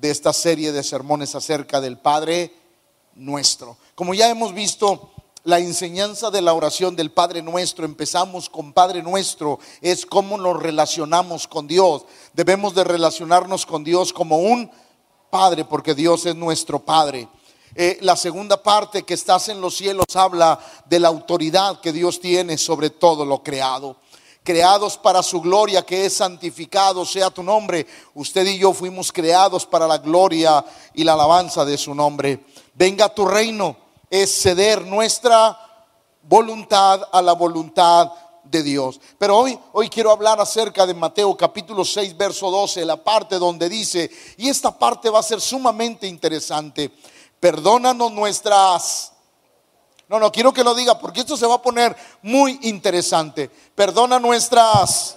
de esta serie de sermones acerca del Padre nuestro. Como ya hemos visto, la enseñanza de la oración del Padre nuestro, empezamos con Padre nuestro, es cómo nos relacionamos con Dios. Debemos de relacionarnos con Dios como un Padre, porque Dios es nuestro Padre. Eh, la segunda parte que estás en los cielos habla de la autoridad que Dios tiene sobre todo lo creado. Creados para su gloria, que es santificado sea tu nombre. Usted y yo fuimos creados para la gloria y la alabanza de su nombre. Venga tu reino, es ceder nuestra voluntad a la voluntad de Dios. Pero hoy, hoy quiero hablar acerca de Mateo capítulo 6, verso 12, la parte donde dice, y esta parte va a ser sumamente interesante perdónanos nuestras... No, no, quiero que lo diga porque esto se va a poner muy interesante. Perdona nuestras...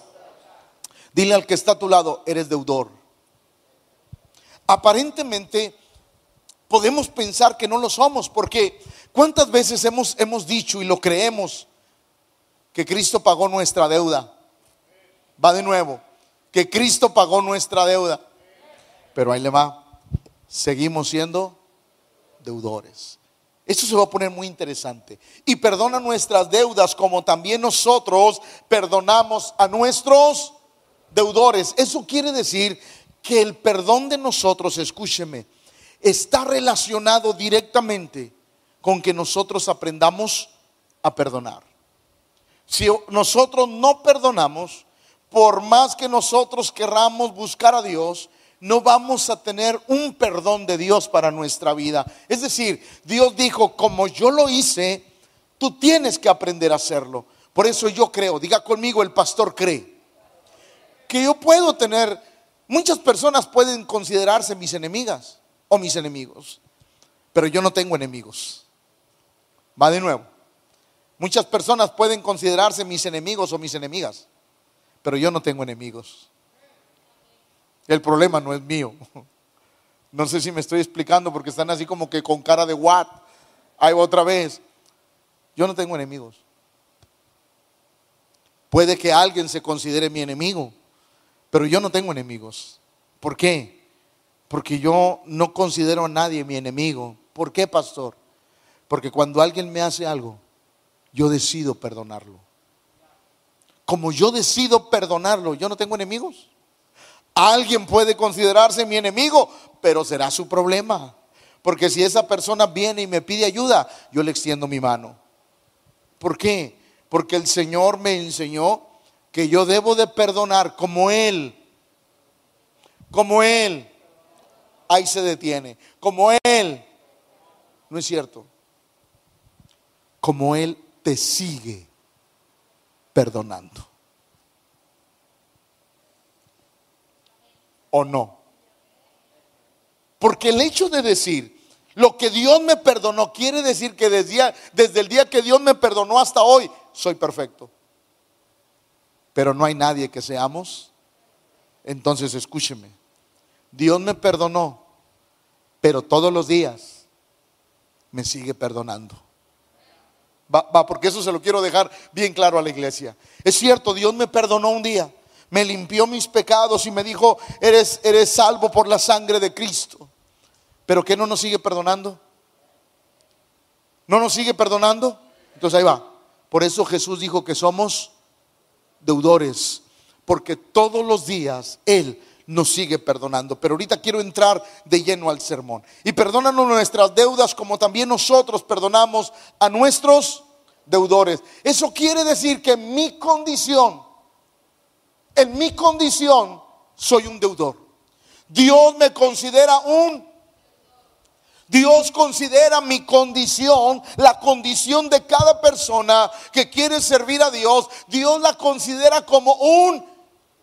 Dile al que está a tu lado, eres deudor. Aparentemente podemos pensar que no lo somos porque ¿cuántas veces hemos, hemos dicho y lo creemos que Cristo pagó nuestra deuda? Va de nuevo, que Cristo pagó nuestra deuda. Pero ahí le va, seguimos siendo deudores. Esto se va a poner muy interesante. Y perdona nuestras deudas como también nosotros perdonamos a nuestros deudores. Eso quiere decir que el perdón de nosotros, escúcheme, está relacionado directamente con que nosotros aprendamos a perdonar. Si nosotros no perdonamos, por más que nosotros querramos buscar a Dios, no vamos a tener un perdón de Dios para nuestra vida. Es decir, Dios dijo, como yo lo hice, tú tienes que aprender a hacerlo. Por eso yo creo, diga conmigo, el pastor cree, que yo puedo tener, muchas personas pueden considerarse mis enemigas o mis enemigos, pero yo no tengo enemigos. Va de nuevo. Muchas personas pueden considerarse mis enemigos o mis enemigas, pero yo no tengo enemigos. El problema no es mío. No sé si me estoy explicando porque están así como que con cara de what. Ahí otra vez. Yo no tengo enemigos. Puede que alguien se considere mi enemigo, pero yo no tengo enemigos. ¿Por qué? Porque yo no considero a nadie mi enemigo. ¿Por qué, pastor? Porque cuando alguien me hace algo, yo decido perdonarlo. Como yo decido perdonarlo, yo no tengo enemigos. Alguien puede considerarse mi enemigo, pero será su problema. Porque si esa persona viene y me pide ayuda, yo le extiendo mi mano. ¿Por qué? Porque el Señor me enseñó que yo debo de perdonar como Él. Como Él. Ahí se detiene. Como Él. No es cierto. Como Él te sigue perdonando. O no. Porque el hecho de decir, lo que Dios me perdonó quiere decir que desde, desde el día que Dios me perdonó hasta hoy, soy perfecto. Pero no hay nadie que seamos. Entonces escúcheme. Dios me perdonó, pero todos los días me sigue perdonando. Va, va, porque eso se lo quiero dejar bien claro a la iglesia. Es cierto, Dios me perdonó un día, me limpió mis pecados y me dijo, eres, eres salvo por la sangre de Cristo. Pero ¿qué no nos sigue perdonando? ¿No nos sigue perdonando? Entonces ahí va. Por eso Jesús dijo que somos deudores, porque todos los días Él nos sigue perdonando. Pero ahorita quiero entrar de lleno al sermón. Y perdónanos nuestras deudas como también nosotros perdonamos a nuestros deudores. Eso quiere decir que mi condición en mi condición soy un deudor. Dios me considera un... Dios considera mi condición, la condición de cada persona que quiere servir a Dios. Dios la considera como un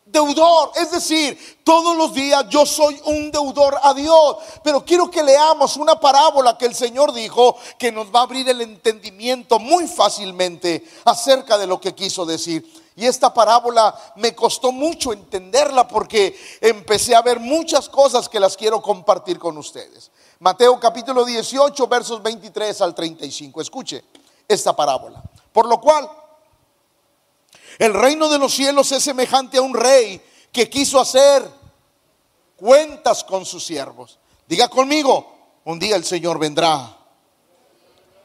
deudor. Es decir, todos los días yo soy un deudor a Dios. Pero quiero que leamos una parábola que el Señor dijo que nos va a abrir el entendimiento muy fácilmente acerca de lo que quiso decir. Y esta parábola me costó mucho entenderla porque empecé a ver muchas cosas que las quiero compartir con ustedes. Mateo capítulo 18, versos 23 al 35. Escuche esta parábola. Por lo cual, el reino de los cielos es semejante a un rey que quiso hacer cuentas con sus siervos. Diga conmigo, un día el Señor vendrá.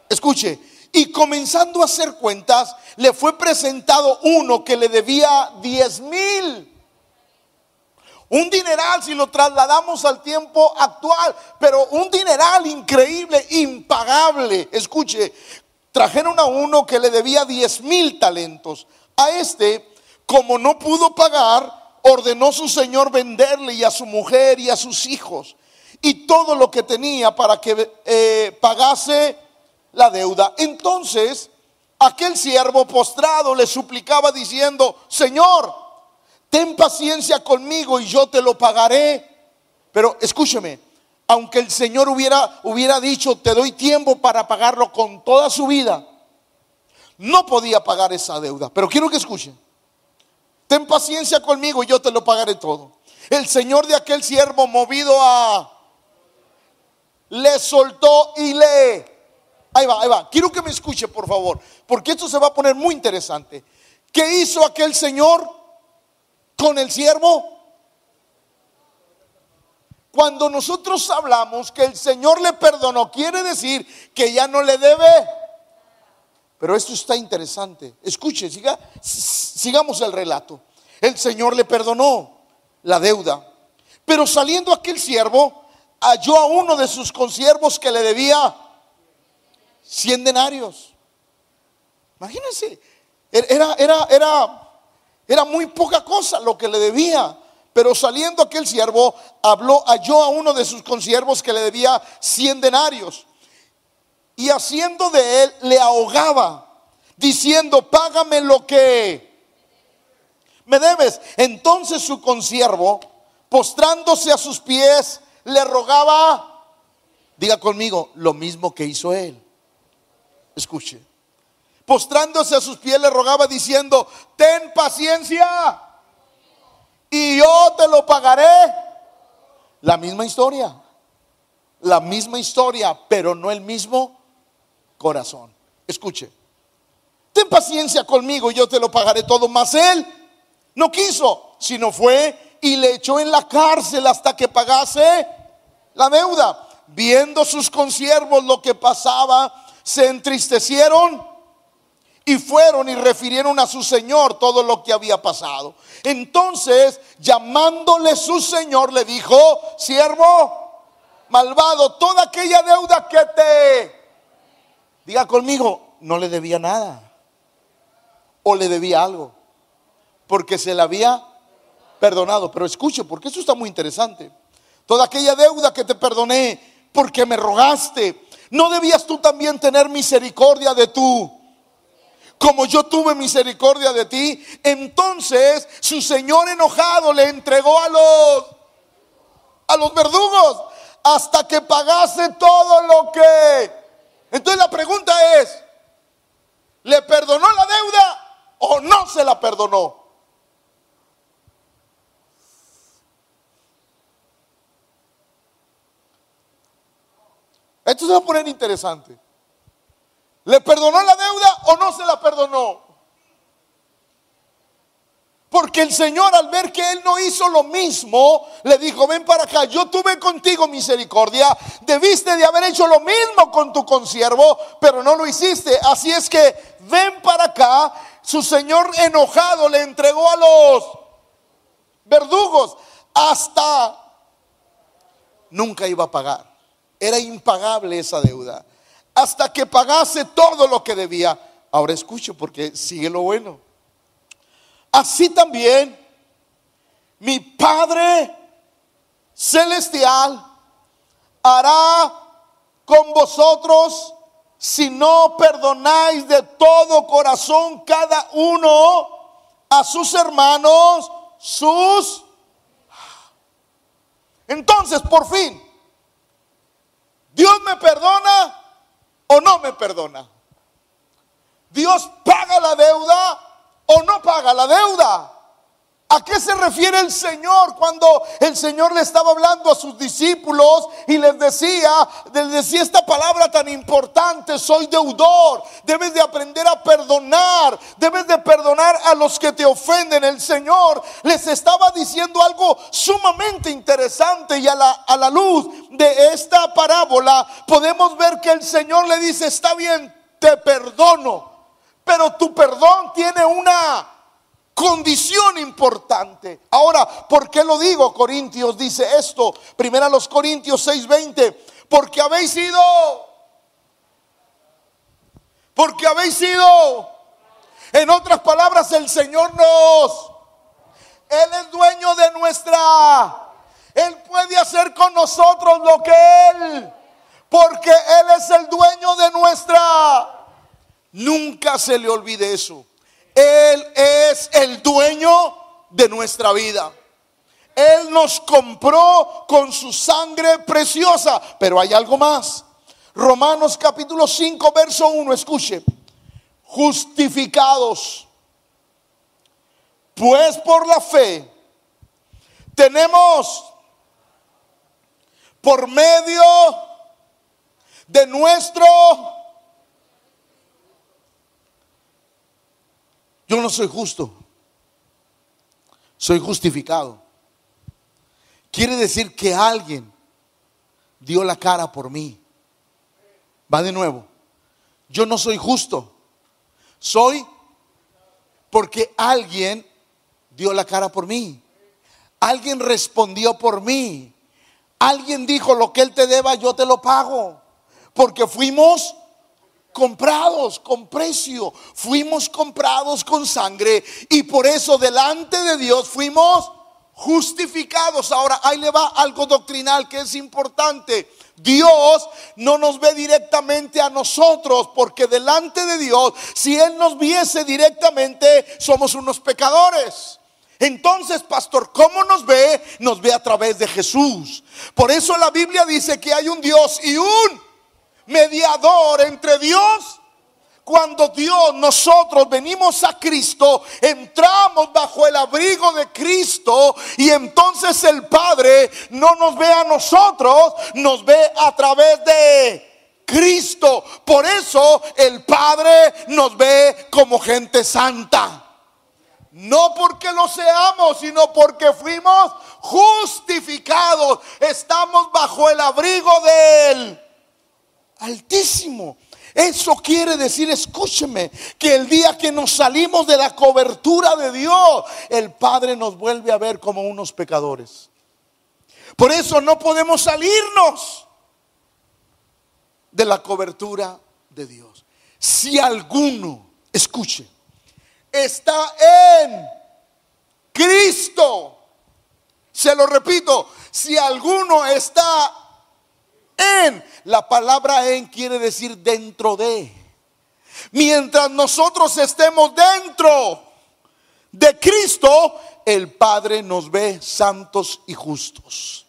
Escuche, y comenzando a hacer cuentas, le fue presentado uno que le debía 10 mil. Un dineral si lo trasladamos al tiempo actual, pero un dineral increíble, impagable. Escuche, trajeron a uno que le debía 10 mil talentos. A este, como no pudo pagar, ordenó su señor venderle y a su mujer y a sus hijos y todo lo que tenía para que eh, pagase la deuda. Entonces, aquel siervo postrado le suplicaba diciendo, Señor, ten paciencia conmigo y yo te lo pagaré. Pero escúcheme, aunque el Señor hubiera, hubiera dicho, te doy tiempo para pagarlo con toda su vida, no podía pagar esa deuda. Pero quiero que escuchen, ten paciencia conmigo y yo te lo pagaré todo. El Señor de aquel siervo movido a... Le soltó y le... Ahí va, ahí va. Quiero que me escuche, por favor, porque esto se va a poner muy interesante. ¿Qué hizo aquel Señor con el siervo? Cuando nosotros hablamos que el Señor le perdonó, quiere decir que ya no le debe. Pero esto está interesante. Escuche, siga, sigamos el relato. El Señor le perdonó la deuda. Pero saliendo aquel siervo, halló a uno de sus consiervos que le debía 100 denarios. Imagínense, era, era, era, era muy poca cosa lo que le debía. Pero saliendo aquel siervo, habló, halló a uno de sus consiervos que le debía cien denarios. Y haciendo de él, le ahogaba, diciendo, págame lo que me debes. Entonces su consiervo, postrándose a sus pies, le rogaba, diga conmigo, lo mismo que hizo él. Escuche. Postrándose a sus pies, le rogaba diciendo, ten paciencia y yo te lo pagaré. La misma historia, la misma historia, pero no el mismo corazón. Escuche, ten paciencia conmigo y yo te lo pagaré todo. Mas él no quiso, sino fue y le echó en la cárcel hasta que pagase la deuda. Viendo sus consiervos lo que pasaba, se entristecieron y fueron y refirieron a su señor todo lo que había pasado. Entonces, llamándole su señor, le dijo, siervo malvado, toda aquella deuda que te... Diga conmigo, no le debía nada. O le debía algo. Porque se le había perdonado. Pero escuche, porque eso está muy interesante. Toda aquella deuda que te perdoné, porque me rogaste. ¿No debías tú también tener misericordia de tu como yo tuve misericordia de ti. Entonces su señor enojado le entregó a los a los verdugos hasta que pagase todo lo que. Entonces la pregunta es, ¿le perdonó la deuda o no se la perdonó? Esto se va a poner interesante. ¿Le perdonó la deuda o no se la perdonó? Porque el Señor al ver que él no hizo lo mismo, le dijo, ven para acá, yo tuve contigo misericordia, debiste de haber hecho lo mismo con tu consiervo, pero no lo hiciste. Así es que ven para acá, su Señor enojado le entregó a los verdugos hasta nunca iba a pagar. Era impagable esa deuda hasta que pagase todo lo que debía. Ahora escucho porque sigue lo bueno. Así también mi Padre Celestial hará con vosotros si no perdonáis de todo corazón cada uno a sus hermanos sus... Entonces, por fin, Dios me perdona o no me perdona. Dios paga la deuda o no paga la deuda. ¿A qué se refiere el Señor cuando el Señor le estaba hablando a sus discípulos y les decía, les decía esta palabra tan importante, soy deudor, debes de aprender a perdonar, debes de perdonar a los que te ofenden. El Señor les estaba diciendo algo sumamente interesante y a la, a la luz de esta parábola podemos ver que el Señor le dice, está bien, te perdono, pero tu perdón tiene una condición importante. Ahora, ¿por qué lo digo? Corintios dice esto. Primero los Corintios 6:20. Porque habéis sido, porque habéis sido, en otras palabras, el Señor nos, Él es dueño de nuestra, Él puede hacer con nosotros lo que Él, porque Él es el dueño de nuestra. Nunca se le olvide eso. Él es el dueño de nuestra vida. Él nos compró con su sangre preciosa. Pero hay algo más. Romanos capítulo 5, verso 1, escuche. Justificados. Pues por la fe tenemos por medio de nuestro Yo no soy justo, soy justificado. Quiere decir que alguien dio la cara por mí. Va de nuevo. Yo no soy justo, soy porque alguien dio la cara por mí. Alguien respondió por mí. Alguien dijo, lo que Él te deba, yo te lo pago. Porque fuimos comprados con precio, fuimos comprados con sangre y por eso delante de Dios fuimos justificados. Ahora, ahí le va algo doctrinal que es importante. Dios no nos ve directamente a nosotros, porque delante de Dios, si Él nos viese directamente, somos unos pecadores. Entonces, pastor, ¿cómo nos ve? Nos ve a través de Jesús. Por eso la Biblia dice que hay un Dios y un mediador entre Dios. Cuando Dios, nosotros venimos a Cristo, entramos bajo el abrigo de Cristo y entonces el Padre no nos ve a nosotros, nos ve a través de Cristo. Por eso el Padre nos ve como gente santa. No porque lo seamos, sino porque fuimos justificados. Estamos bajo el abrigo de Él altísimo. Eso quiere decir, escúcheme, que el día que nos salimos de la cobertura de Dios, el Padre nos vuelve a ver como unos pecadores. Por eso no podemos salirnos de la cobertura de Dios. Si alguno, escuche, está en Cristo, se lo repito, si alguno está en. La palabra en quiere decir dentro de. Mientras nosotros estemos dentro de Cristo, el Padre nos ve santos y justos.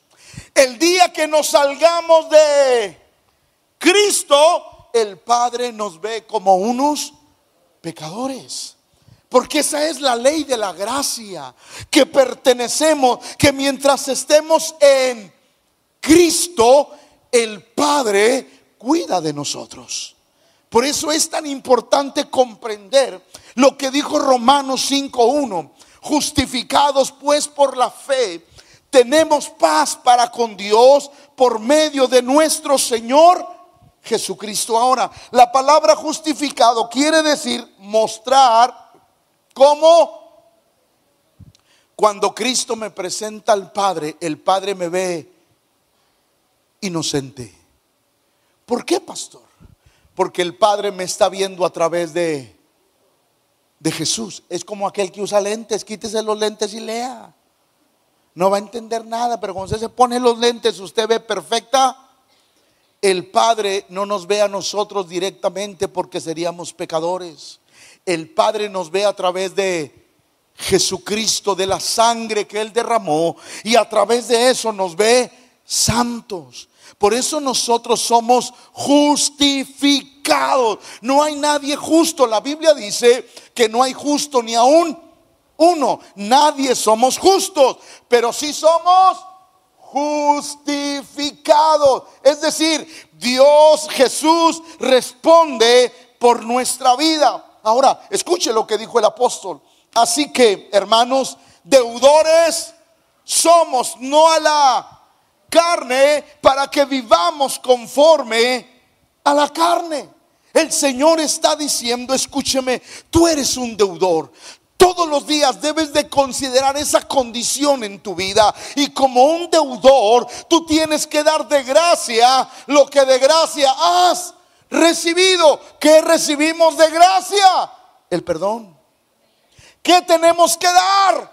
El día que nos salgamos de Cristo, el Padre nos ve como unos pecadores. Porque esa es la ley de la gracia, que pertenecemos, que mientras estemos en Cristo, el Padre cuida de nosotros. Por eso es tan importante comprender lo que dijo Romanos 5.1. Justificados pues por la fe, tenemos paz para con Dios por medio de nuestro Señor Jesucristo. Ahora, la palabra justificado quiere decir mostrar cómo cuando Cristo me presenta al Padre, el Padre me ve inocente. ¿Por qué, pastor? Porque el Padre me está viendo a través de, de Jesús. Es como aquel que usa lentes, quítese los lentes y lea. No va a entender nada, pero cuando usted se pone los lentes, usted ve perfecta. El Padre no nos ve a nosotros directamente porque seríamos pecadores. El Padre nos ve a través de Jesucristo, de la sangre que Él derramó, y a través de eso nos ve santos. Por eso nosotros somos justificados. No hay nadie justo. La Biblia dice que no hay justo ni aún Uno, nadie somos justos, pero sí somos justificados. Es decir, Dios Jesús responde por nuestra vida. Ahora, escuche lo que dijo el apóstol. Así que, hermanos, deudores somos, no a la carne, para que vivamos conforme a la carne. El Señor está diciendo, escúcheme, tú eres un deudor. Todos los días debes de considerar esa condición en tu vida. Y como un deudor, tú tienes que dar de gracia lo que de gracia has recibido. ¿Qué recibimos de gracia? El perdón. ¿Qué tenemos que dar?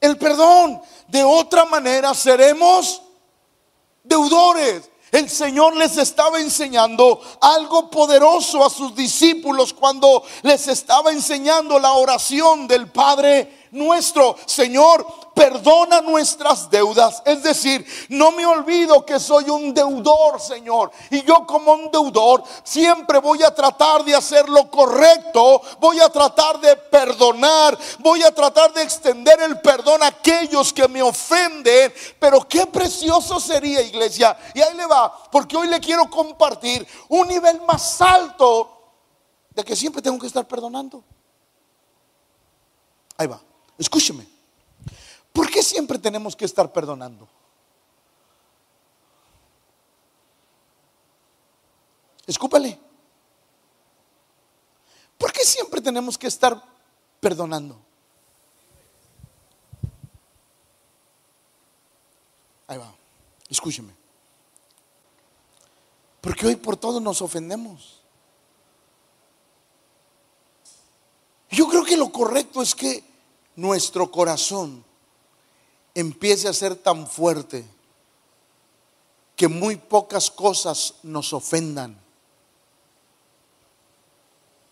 El perdón. De otra manera seremos deudores. El Señor les estaba enseñando algo poderoso a sus discípulos cuando les estaba enseñando la oración del Padre nuestro. Señor, perdona nuestras deudas. Es decir, no me olvido que soy un deudor, Señor. Y yo como un deudor siempre voy a tratar de hacer lo correcto. Voy a tratar de perdonar. Voy a tratar de extender el perdón a aquellos que me ofenden. Pero qué precioso sería, iglesia. Y ahí le va, porque hoy le quiero compartir un nivel más alto de que siempre tengo que estar perdonando. Ahí va. Escúcheme. ¿Por qué siempre tenemos que estar perdonando? Escúpale. ¿Por qué siempre tenemos que estar perdonando? Ahí va. Escúcheme. Porque hoy por todo nos ofendemos. Yo creo que lo correcto es que nuestro corazón empiece a ser tan fuerte que muy pocas cosas nos ofendan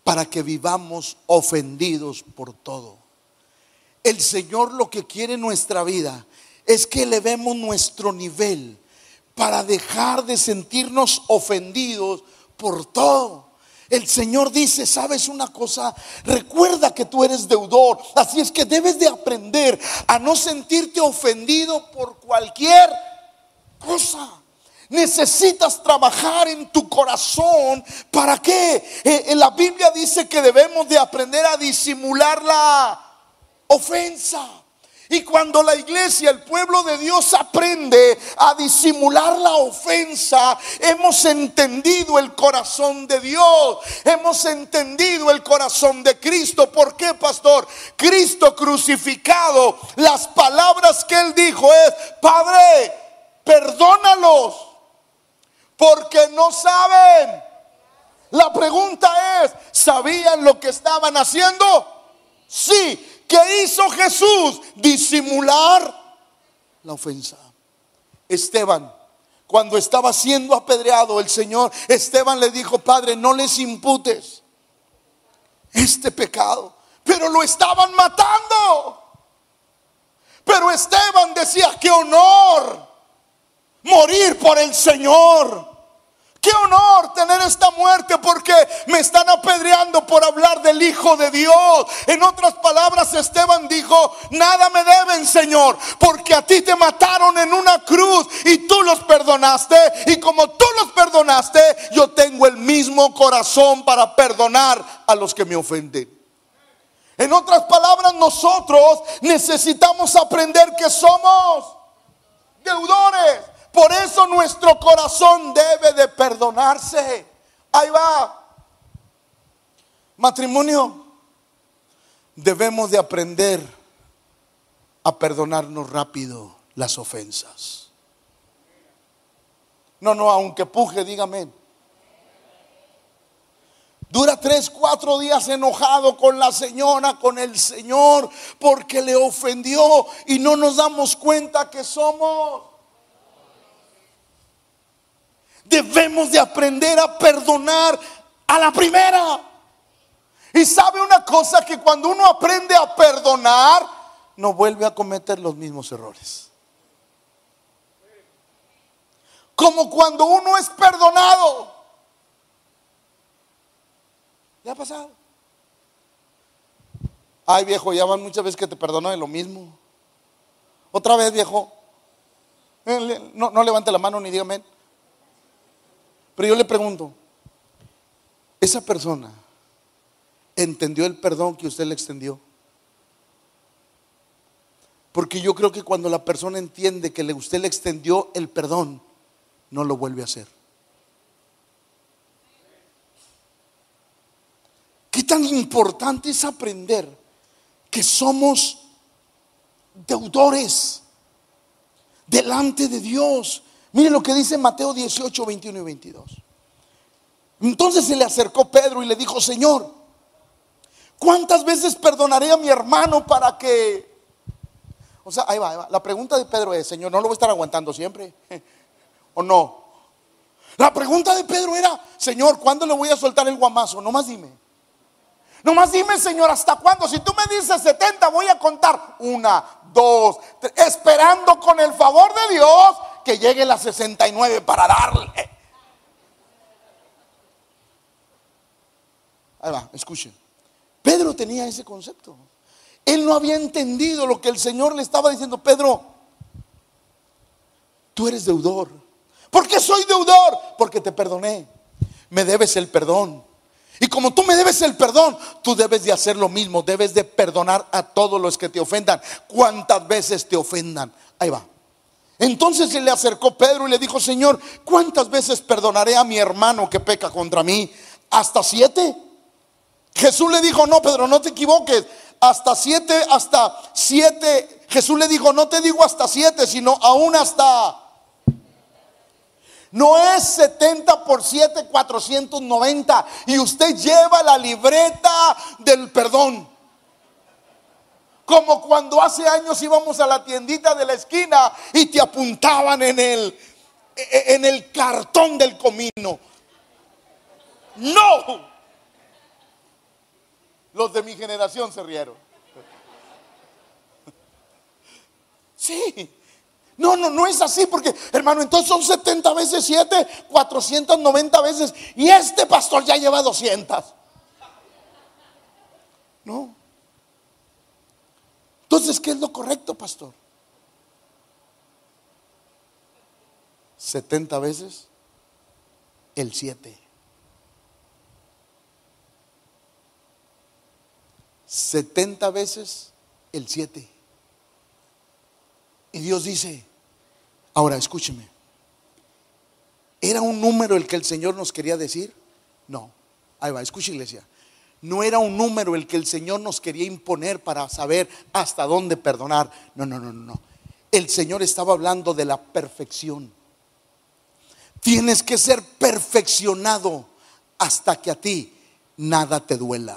para que vivamos ofendidos por todo. El Señor lo que quiere en nuestra vida es que elevemos nuestro nivel para dejar de sentirnos ofendidos por todo. El Señor dice, ¿sabes una cosa? Recuerda que tú eres deudor. Así es que debes de aprender a no sentirte ofendido por cualquier cosa. Necesitas trabajar en tu corazón. ¿Para qué? Eh, en la Biblia dice que debemos de aprender a disimular la ofensa. Y cuando la iglesia, el pueblo de Dios aprende a disimular la ofensa, hemos entendido el corazón de Dios, hemos entendido el corazón de Cristo. ¿Por qué, pastor? Cristo crucificado, las palabras que él dijo es, Padre, perdónalos, porque no saben. La pregunta es, ¿sabían lo que estaban haciendo? Sí, ¿Qué hizo Jesús? Disimular la ofensa. Esteban, cuando estaba siendo apedreado, el Señor, Esteban le dijo, Padre, no les imputes este pecado. Pero lo estaban matando. Pero Esteban decía, qué honor morir por el Señor. Qué honor tener esta muerte porque me están apedreando por hablar del Hijo de Dios. En otras palabras, Esteban dijo, nada me deben, Señor, porque a ti te mataron en una cruz y tú los perdonaste. Y como tú los perdonaste, yo tengo el mismo corazón para perdonar a los que me ofenden. En otras palabras, nosotros necesitamos aprender que somos deudores. Por eso nuestro corazón debe de perdonarse. Ahí va. Matrimonio, debemos de aprender a perdonarnos rápido las ofensas. No, no, aunque puje, dígame. Dura tres, cuatro días enojado con la señora, con el Señor, porque le ofendió y no nos damos cuenta que somos debemos de aprender a perdonar a la primera. Y sabe una cosa que cuando uno aprende a perdonar, no vuelve a cometer los mismos errores. Como cuando uno es perdonado. ¿Le ha pasado? Ay, viejo, ya van muchas veces que te perdono de lo mismo. Otra vez, viejo. Eh, no, no levante la mano ni dígame. Pero yo le pregunto, esa persona entendió el perdón que usted le extendió. Porque yo creo que cuando la persona entiende que usted le extendió el perdón, no lo vuelve a hacer. ¿Qué tan importante es aprender que somos deudores delante de Dios? Mire lo que dice Mateo 18, 21 y 22. Entonces se le acercó Pedro y le dijo, Señor, ¿cuántas veces perdonaré a mi hermano para que... O sea, ahí va, ahí va. La pregunta de Pedro es, Señor, ¿no lo voy a estar aguantando siempre? ¿O no? La pregunta de Pedro era, Señor, ¿cuándo le voy a soltar el guamazo? No más dime. No más dime, Señor, ¿hasta cuándo? Si tú me dices 70, voy a contar una, dos, tres, esperando con el favor de Dios que llegue la 69 para darle. Ahí va, escuchen. Pedro tenía ese concepto. Él no había entendido lo que el Señor le estaba diciendo. Pedro, tú eres deudor. ¿Por qué soy deudor? Porque te perdoné. Me debes el perdón. Y como tú me debes el perdón, tú debes de hacer lo mismo. Debes de perdonar a todos los que te ofendan. Cuantas veces te ofendan. Ahí va. Entonces se le acercó Pedro y le dijo, Señor, ¿cuántas veces perdonaré a mi hermano que peca contra mí? ¿Hasta siete? Jesús le dijo, no, Pedro, no te equivoques. Hasta siete, hasta siete. Jesús le dijo, no te digo hasta siete, sino aún hasta... No es 70 por 7, 490. Y usted lleva la libreta del perdón. Como cuando hace años íbamos a la tiendita de la esquina y te apuntaban en el, en el cartón del comino. No. Los de mi generación se rieron. Sí. No, no, no es así porque, hermano, entonces son 70 veces 7, 490 veces. Y este pastor ya lleva 200. No. Entonces, ¿qué es lo correcto, pastor? 70 veces el 7. 70 veces el 7. Y Dios dice, ahora escúcheme, ¿era un número el que el Señor nos quería decir? No, ahí va, escucha iglesia. No era un número el que el Señor nos quería imponer para saber hasta dónde perdonar. No, no, no, no. El Señor estaba hablando de la perfección. Tienes que ser perfeccionado hasta que a ti nada te duela.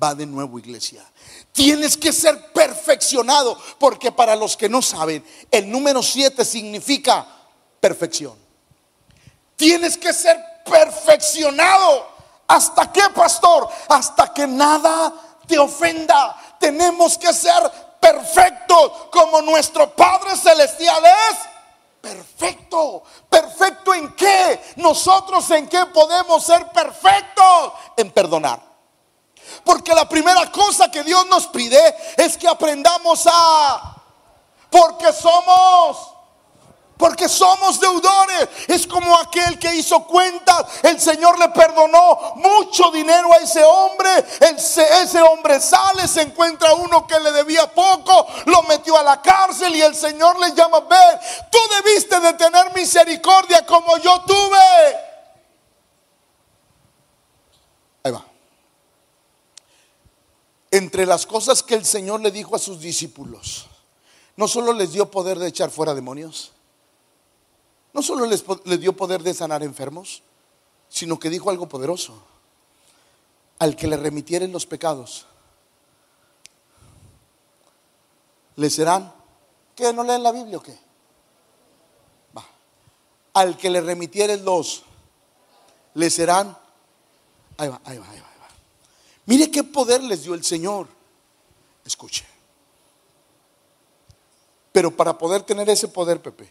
Va de nuevo, iglesia. Tienes que ser perfeccionado, porque para los que no saben, el número 7 significa perfección. Tienes que ser perfeccionado. ¿Hasta qué, pastor? Hasta que nada te ofenda. Tenemos que ser perfectos como nuestro Padre Celestial es perfecto. ¿Perfecto en qué? Nosotros en qué podemos ser perfectos? En perdonar. Porque la primera cosa que Dios nos pide es que aprendamos a... Porque somos... Porque somos deudores. Es como aquel que hizo cuentas. El Señor le perdonó mucho dinero a ese hombre. ese hombre sale, se encuentra uno que le debía poco. Lo metió a la cárcel y el Señor le llama, ver, tú debiste de tener misericordia como yo tuve. Ahí va entre las cosas que el Señor le dijo a sus discípulos, no solo les dio poder de echar fuera demonios, no solo les, dio poder de sanar enfermos, sino que dijo algo poderoso. Al que le remitieren los pecados, le serán, ¿qué? ¿No leen la Biblia o qué? Va. Al que le remitieren los, le serán, ahí va, ahí va, ahí va. Mire qué poder les dio el Señor. Escuche. Pero para poder tener ese poder, Pepe,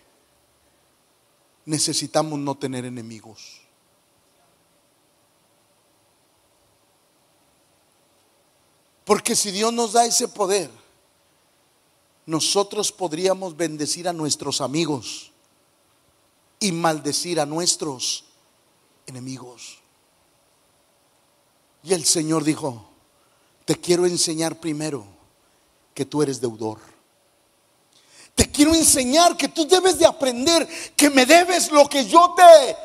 necesitamos no tener enemigos. Porque si Dios nos da ese poder, nosotros podríamos bendecir a nuestros amigos y maldecir a nuestros enemigos. Y el Señor dijo, te quiero enseñar primero que tú eres deudor. Te quiero enseñar que tú debes de aprender que me debes lo que yo te...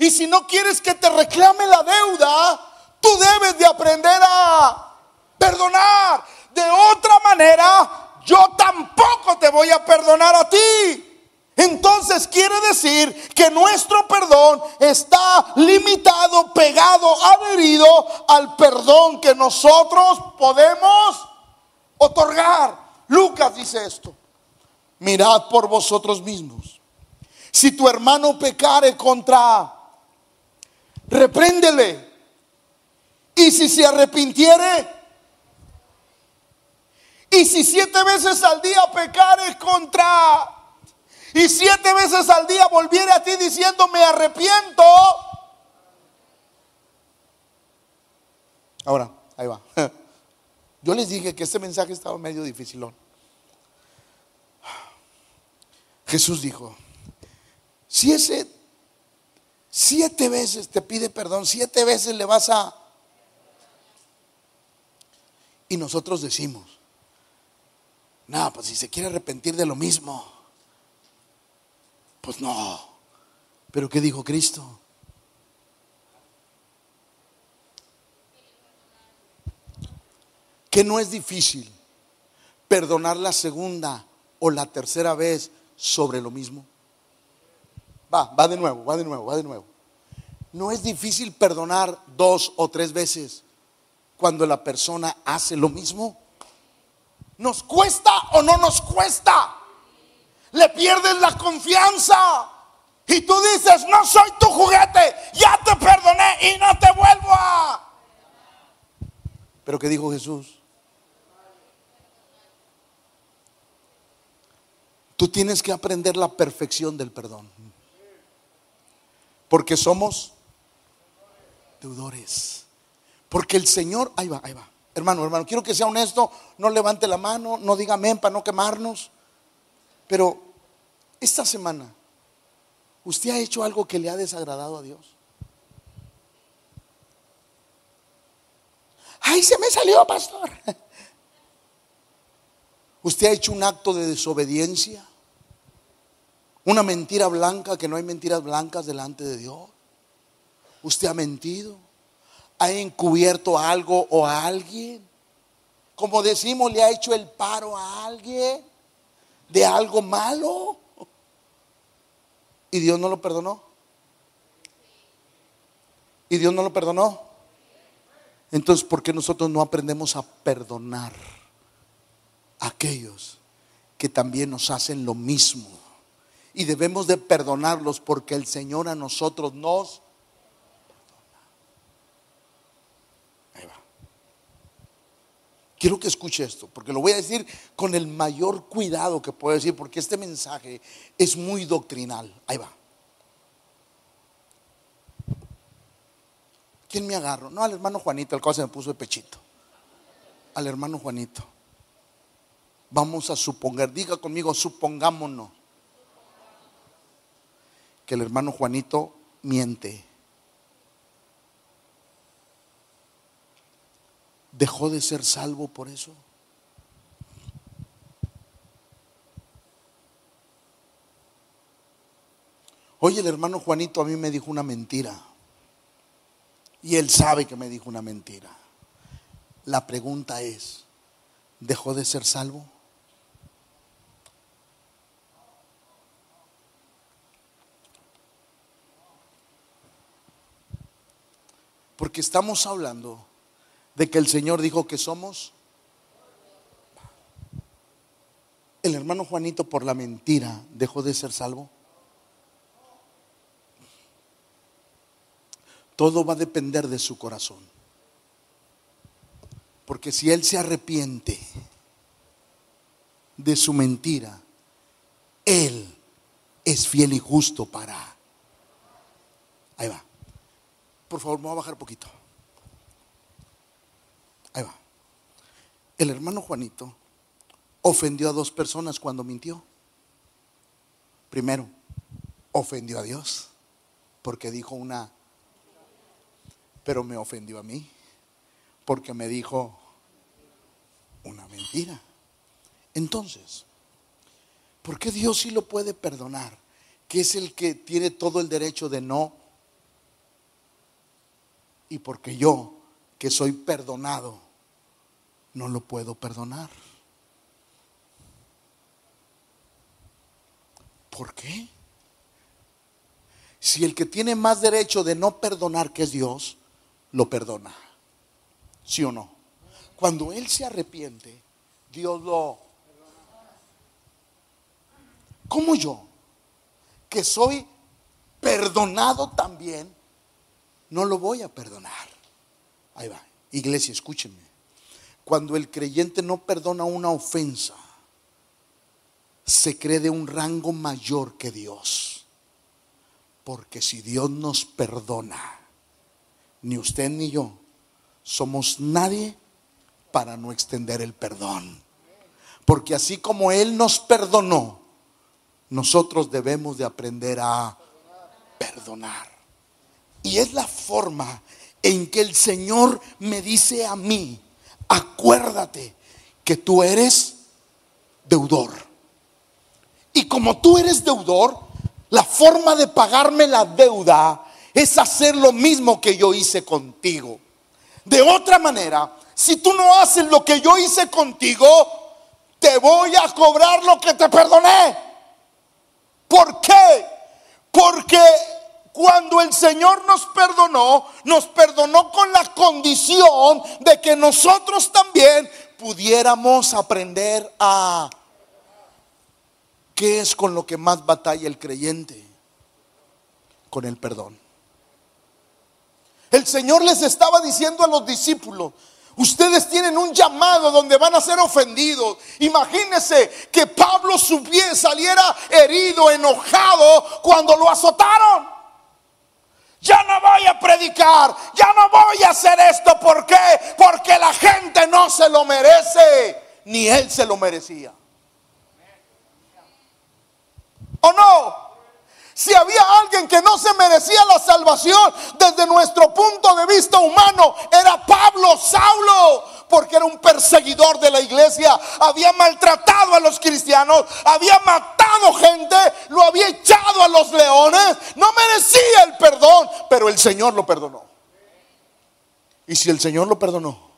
Y si no quieres que te reclame la deuda, tú debes de aprender a perdonar. De otra manera, yo tampoco te voy a perdonar a ti. Entonces quiere decir que nuestro perdón está limitado, pegado, adherido al perdón que nosotros podemos otorgar. Lucas dice esto. Mirad por vosotros mismos. Si tu hermano pecare contra, repréndele. Y si se arrepintiere, y si siete veces al día pecare contra y siete veces al día volviere a ti diciendo me arrepiento. Ahora, ahí va. Yo les dije que este mensaje estaba medio dificilón. Jesús dijo, si ese siete veces te pide perdón, siete veces le vas a... Y nosotros decimos, no, pues si se quiere arrepentir de lo mismo. Pues no. Pero ¿qué dijo Cristo? Que no es difícil perdonar la segunda o la tercera vez sobre lo mismo. Va, va de nuevo, va de nuevo, va de nuevo. No es difícil perdonar dos o tres veces cuando la persona hace lo mismo. ¿Nos cuesta o no nos cuesta? le pierdes la confianza. Y tú dices, no soy tu juguete, ya te perdoné y no te vuelvo a... Pero ¿qué dijo Jesús? Tú tienes que aprender la perfección del perdón. Porque somos deudores. Porque el Señor, ahí va, ahí va. Hermano, hermano, quiero que sea honesto, no levante la mano, no diga amén para no quemarnos. Pero esta semana, ¿usted ha hecho algo que le ha desagradado a Dios? ¡Ay, se me salió, pastor! ¿Usted ha hecho un acto de desobediencia? ¿Una mentira blanca que no hay mentiras blancas delante de Dios? ¿Usted ha mentido? ¿Ha encubierto algo o a alguien? Como decimos, le ha hecho el paro a alguien de algo malo. ¿Y Dios no lo perdonó? ¿Y Dios no lo perdonó? Entonces, ¿por qué nosotros no aprendemos a perdonar aquellos que también nos hacen lo mismo? Y debemos de perdonarlos porque el Señor a nosotros nos Quiero que escuche esto, porque lo voy a decir con el mayor cuidado que puedo decir, porque este mensaje es muy doctrinal. Ahí va. ¿Quién me agarro? No, al hermano Juanito, el cual se me puso de pechito. Al hermano Juanito. Vamos a suponer, diga conmigo, supongámonos que el hermano Juanito miente. dejó de ser salvo por eso. Oye, el hermano Juanito a mí me dijo una mentira. Y él sabe que me dijo una mentira. La pregunta es, ¿dejó de ser salvo? Porque estamos hablando de que el Señor dijo que somos? El hermano Juanito por la mentira dejó de ser salvo. Todo va a depender de su corazón. Porque si él se arrepiente de su mentira, él es fiel y justo para... Ahí va. Por favor, me voy a bajar un poquito. Ahí va. El hermano Juanito ofendió a dos personas cuando mintió. Primero, ofendió a Dios porque dijo una, pero me ofendió a mí porque me dijo una mentira. Entonces, ¿por qué Dios sí lo puede perdonar? Que es el que tiene todo el derecho de no. Y porque yo, que soy perdonado, no lo puedo perdonar. ¿Por qué? Si el que tiene más derecho de no perdonar, que es Dios, lo perdona. ¿Sí o no? Cuando Él se arrepiente, Dios lo... ¿Cómo yo, que soy perdonado también, no lo voy a perdonar? Ahí va. Iglesia, escúchenme. Cuando el creyente no perdona una ofensa, se cree de un rango mayor que Dios. Porque si Dios nos perdona, ni usted ni yo somos nadie para no extender el perdón. Porque así como Él nos perdonó, nosotros debemos de aprender a perdonar. Y es la forma en que el Señor me dice a mí, acuérdate que tú eres deudor. Y como tú eres deudor, la forma de pagarme la deuda es hacer lo mismo que yo hice contigo. De otra manera, si tú no haces lo que yo hice contigo, te voy a cobrar lo que te perdoné. ¿Por qué? Porque cuando el Señor nos perdonó, nos perdonó con la condición de que nosotros también pudiéramos aprender a ¿Qué es con lo que más batalla el creyente? Con el perdón. El Señor les estaba diciendo a los discípulos, Ustedes tienen un llamado donde van a ser ofendidos. Imagínense que Pablo subiera, saliera herido, enojado cuando lo azotaron. Ya no voy a predicar, ya no voy a hacer esto. ¿Por qué? Porque la gente no se lo merece, ni él se lo merecía. ¿O no? Si había alguien que no se merecía la salvación desde nuestro punto de vista humano, era Pablo, Saulo, porque era un perseguidor de la iglesia, había maltratado a los cristianos, había matado gente, lo había echado a los leones, no merecía el perdón, pero el Señor lo perdonó. Y si el Señor lo perdonó,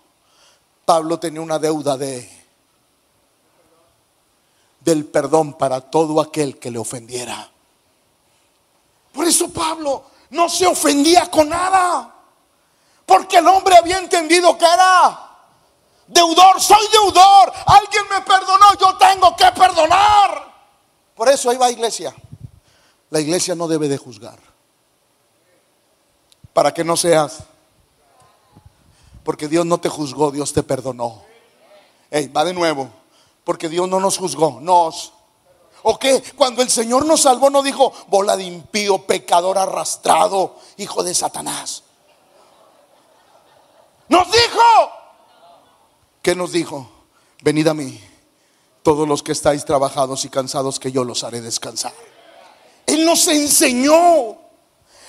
Pablo tenía una deuda de del perdón para todo aquel que le ofendiera. Por eso Pablo no se ofendía con nada. Porque el hombre había entendido que era deudor. Soy deudor. Alguien me perdonó. Yo tengo que perdonar. Por eso ahí va iglesia. La iglesia no debe de juzgar. Para que no seas. Porque Dios no te juzgó, Dios te perdonó. va de nuevo. Porque Dios no nos juzgó, nos. ¿O qué? Cuando el Señor nos salvó, no dijo, bola de impío, pecador arrastrado, hijo de Satanás. Nos dijo. ¿Qué nos dijo? Venid a mí, todos los que estáis trabajados y cansados, que yo los haré descansar. Él nos enseñó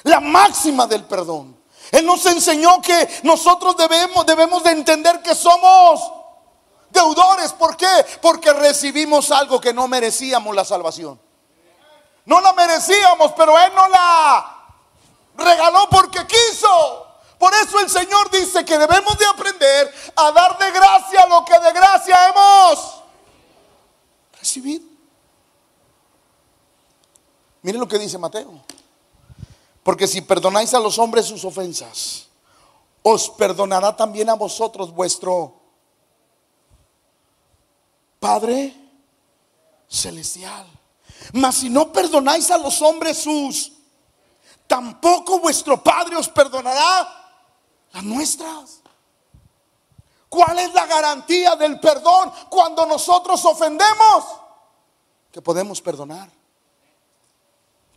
la máxima del perdón. Él nos enseñó que nosotros debemos, debemos de entender que somos deudores. ¿Por qué? Porque recibimos algo que no merecíamos la salvación. No la merecíamos, pero Él no la regaló porque quiso. Por eso el Señor dice que debemos de aprender a dar de gracia lo que de gracia hemos recibido. Miren lo que dice Mateo. Porque si perdonáis a los hombres sus ofensas, os perdonará también a vosotros vuestro Padre celestial. Mas si no perdonáis a los hombres sus, tampoco vuestro Padre os perdonará las nuestras. ¿Cuál es la garantía del perdón cuando nosotros ofendemos? Que podemos perdonar.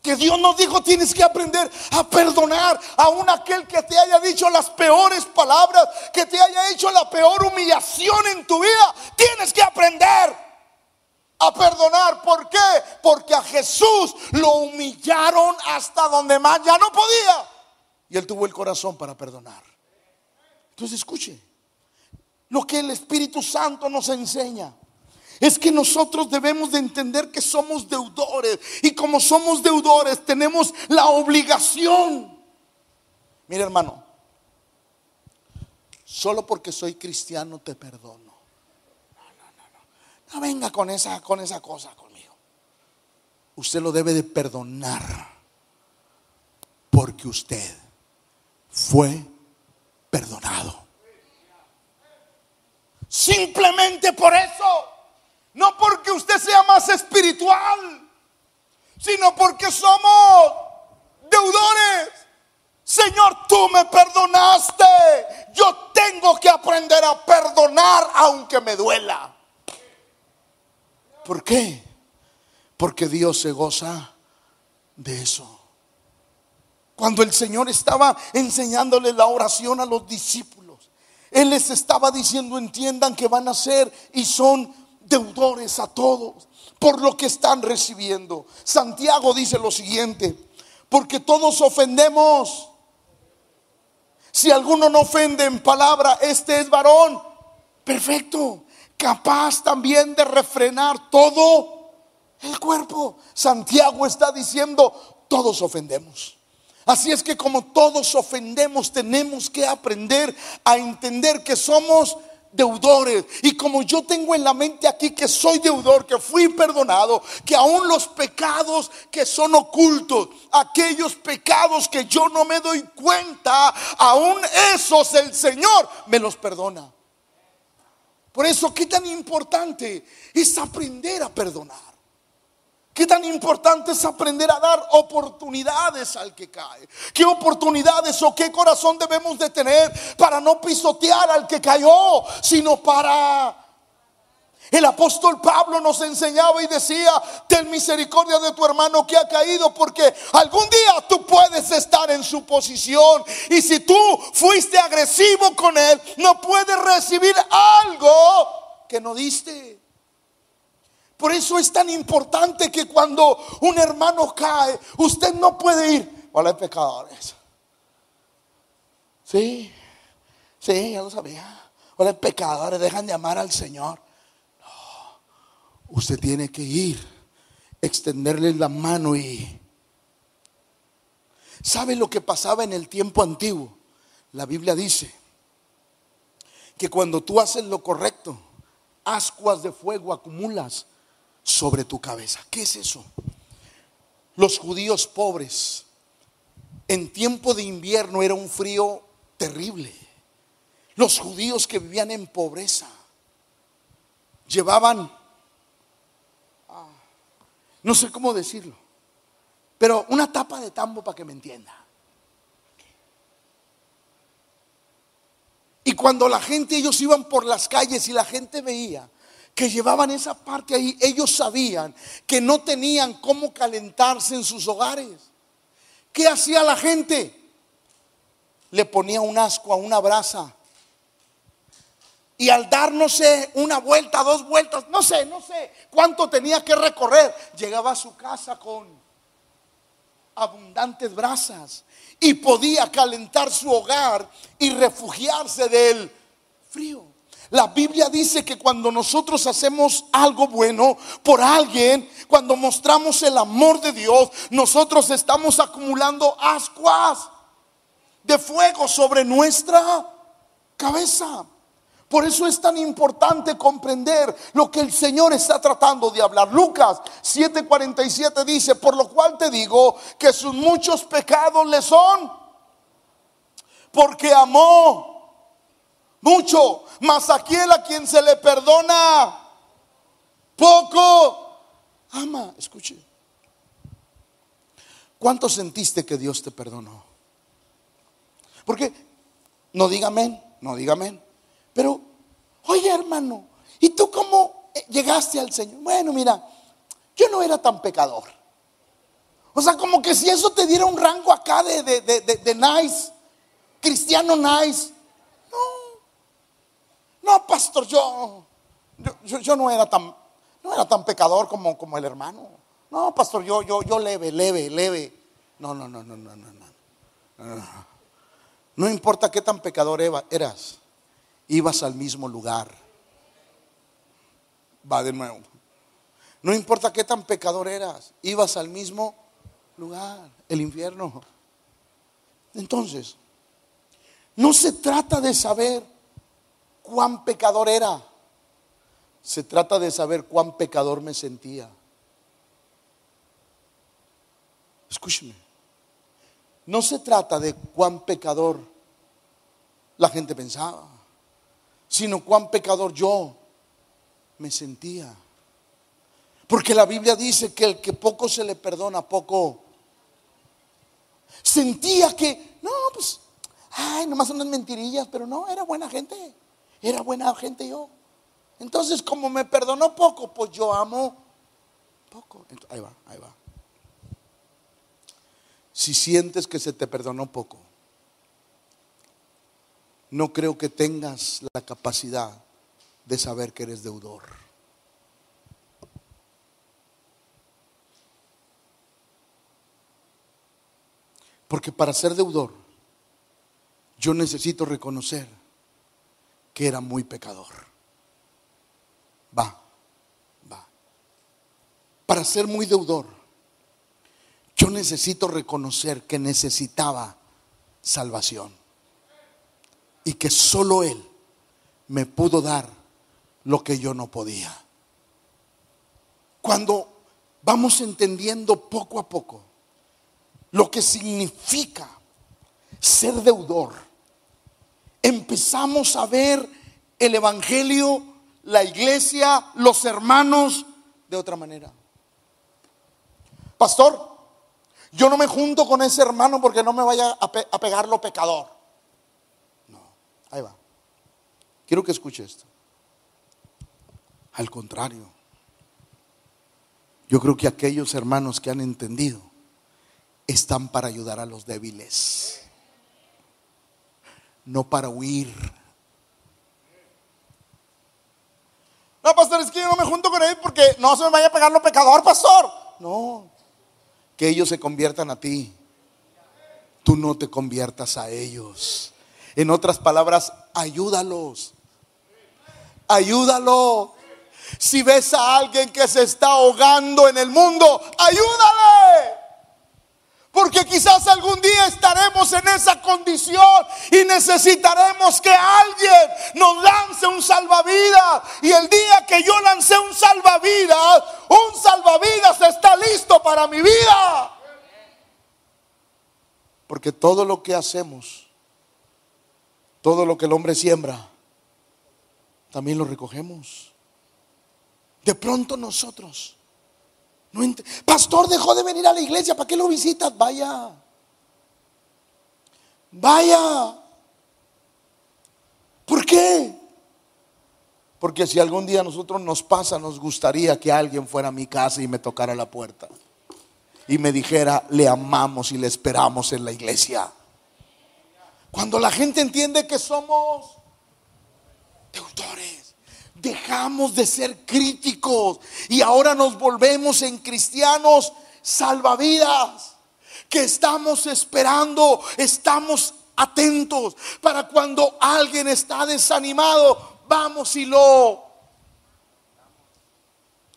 Que Dios nos dijo, tienes que aprender a perdonar a un aquel que te haya dicho las peores palabras, que te haya hecho la peor humillación en tu vida. Tienes que aprender a perdonar. ¿Por qué? Porque a Jesús lo humillaron hasta donde más ya no podía. Y él tuvo el corazón para perdonar. Entonces escuche, lo que el Espíritu Santo nos enseña es que nosotros debemos de entender que somos deudores y como somos deudores tenemos la obligación. Mire hermano, solo porque soy cristiano te perdono. No, no, no, no. No venga con esa, con esa cosa conmigo. Usted lo debe de perdonar porque usted fue perdonado. Simplemente por eso. No porque usted sea más espiritual, sino porque somos deudores. Señor, tú me perdonaste. Yo tengo que aprender a perdonar aunque me duela. ¿Por qué? Porque Dios se goza de eso. Cuando el Señor estaba enseñándole la oración a los discípulos, Él les estaba diciendo, entiendan que van a ser y son deudores a todos por lo que están recibiendo. Santiago dice lo siguiente, porque todos ofendemos. Si alguno no ofende en palabra, este es varón perfecto, capaz también de refrenar todo el cuerpo. Santiago está diciendo, todos ofendemos. Así es que como todos ofendemos, tenemos que aprender a entender que somos deudores. Y como yo tengo en la mente aquí que soy deudor, que fui perdonado, que aún los pecados que son ocultos, aquellos pecados que yo no me doy cuenta, aún esos el Señor me los perdona. Por eso, qué tan importante es aprender a perdonar. Qué tan importante es aprender a dar oportunidades al que cae. ¿Qué oportunidades o qué corazón debemos de tener para no pisotear al que cayó, sino para... El apóstol Pablo nos enseñaba y decía, ten misericordia de tu hermano que ha caído porque algún día tú puedes estar en su posición y si tú fuiste agresivo con él, no puedes recibir algo que no diste. Por eso es tan importante que cuando un hermano cae, usted no puede ir. Hola, pecadores. Sí, sí, ya lo sabía. Hola, pecadores, dejan de amar al Señor. No, usted tiene que ir, extenderle la mano y... ¿Sabe lo que pasaba en el tiempo antiguo? La Biblia dice que cuando tú haces lo correcto, ascuas de fuego acumulas sobre tu cabeza. ¿Qué es eso? Los judíos pobres, en tiempo de invierno era un frío terrible. Los judíos que vivían en pobreza llevaban, ah, no sé cómo decirlo, pero una tapa de tambo para que me entienda. Y cuando la gente, ellos iban por las calles y la gente veía que llevaban esa parte ahí, ellos sabían que no tenían cómo calentarse en sus hogares. ¿Qué hacía la gente? Le ponía un asco a una brasa. Y al dar, no sé, una vuelta, dos vueltas, no sé, no sé cuánto tenía que recorrer, llegaba a su casa con abundantes brasas y podía calentar su hogar y refugiarse del frío. La Biblia dice que cuando nosotros hacemos algo bueno por alguien, cuando mostramos el amor de Dios, nosotros estamos acumulando ascuas de fuego sobre nuestra cabeza. Por eso es tan importante comprender lo que el Señor está tratando de hablar. Lucas 7:47 dice, por lo cual te digo que sus muchos pecados le son, porque amó mucho, mas aquel a quien se le perdona poco, ama. Escuche. ¿Cuánto sentiste que Dios te perdonó? Porque no diga amén, no diga amén. Pero, oye hermano, ¿y tú cómo llegaste al Señor? Bueno, mira, yo no era tan pecador. O sea, como que si eso te diera un rango acá de, de, de, de nice, cristiano nice. No, no, pastor, yo, yo, yo, no era tan, no era tan pecador como, como el hermano. No, pastor, yo, yo, yo leve, leve, leve. No, no, no, no, no, no, no. No importa qué tan pecador eras, ibas al mismo lugar. Va de nuevo. No importa qué tan pecador eras, ibas al mismo lugar, el infierno. Entonces, no se trata de saber cuán pecador era, se trata de saber cuán pecador me sentía. Escúcheme, no se trata de cuán pecador la gente pensaba, sino cuán pecador yo me sentía. Porque la Biblia dice que el que poco se le perdona, poco sentía que, no, pues, ay, nomás unas mentirillas, pero no, era buena gente, era buena gente yo. Entonces, como me perdonó poco, pues yo amo poco. ahí va, ahí va. Si sientes que se te perdonó poco, no creo que tengas la capacidad de saber que eres deudor. Porque para ser deudor, yo necesito reconocer que era muy pecador. Va, va. Para ser muy deudor, yo necesito reconocer que necesitaba salvación y que solo Él me pudo dar lo que yo no podía. Cuando vamos entendiendo poco a poco lo que significa ser deudor, empezamos a ver el Evangelio, la iglesia, los hermanos de otra manera. Pastor, yo no me junto con ese hermano porque no me vaya a, pegar lo pecador. No, ahí va. Quiero que escuche esto. Al contrario, yo creo que aquellos hermanos que han entendido están para ayudar a los débiles, no para huir. No, pastor, es que yo no me junto con él porque no se me vaya a pegar lo pecador, pastor. No, que ellos se conviertan a ti. Tú no te conviertas a ellos. En otras palabras, ayúdalos. Ayúdalo. Si ves a alguien que se está ahogando en el mundo, ayúdale. Porque quizás algún día estaremos en esa condición y necesitaremos que alguien nos lance un salvavidas. Y el día que yo lancé un salvavidas, un salvavidas está listo para mi vida. Porque todo lo que hacemos, todo lo que el hombre siembra, también lo recogemos. De pronto nosotros Pastor dejó de venir a la iglesia, ¿para qué lo visitas? Vaya. Vaya. ¿Por qué? Porque si algún día a nosotros nos pasa, nos gustaría que alguien fuera a mi casa y me tocara la puerta y me dijera, le amamos y le esperamos en la iglesia. Cuando la gente entiende que somos deudores dejamos de ser críticos y ahora nos volvemos en cristianos salvavidas, que estamos esperando, estamos atentos para cuando alguien está desanimado, vamos y lo...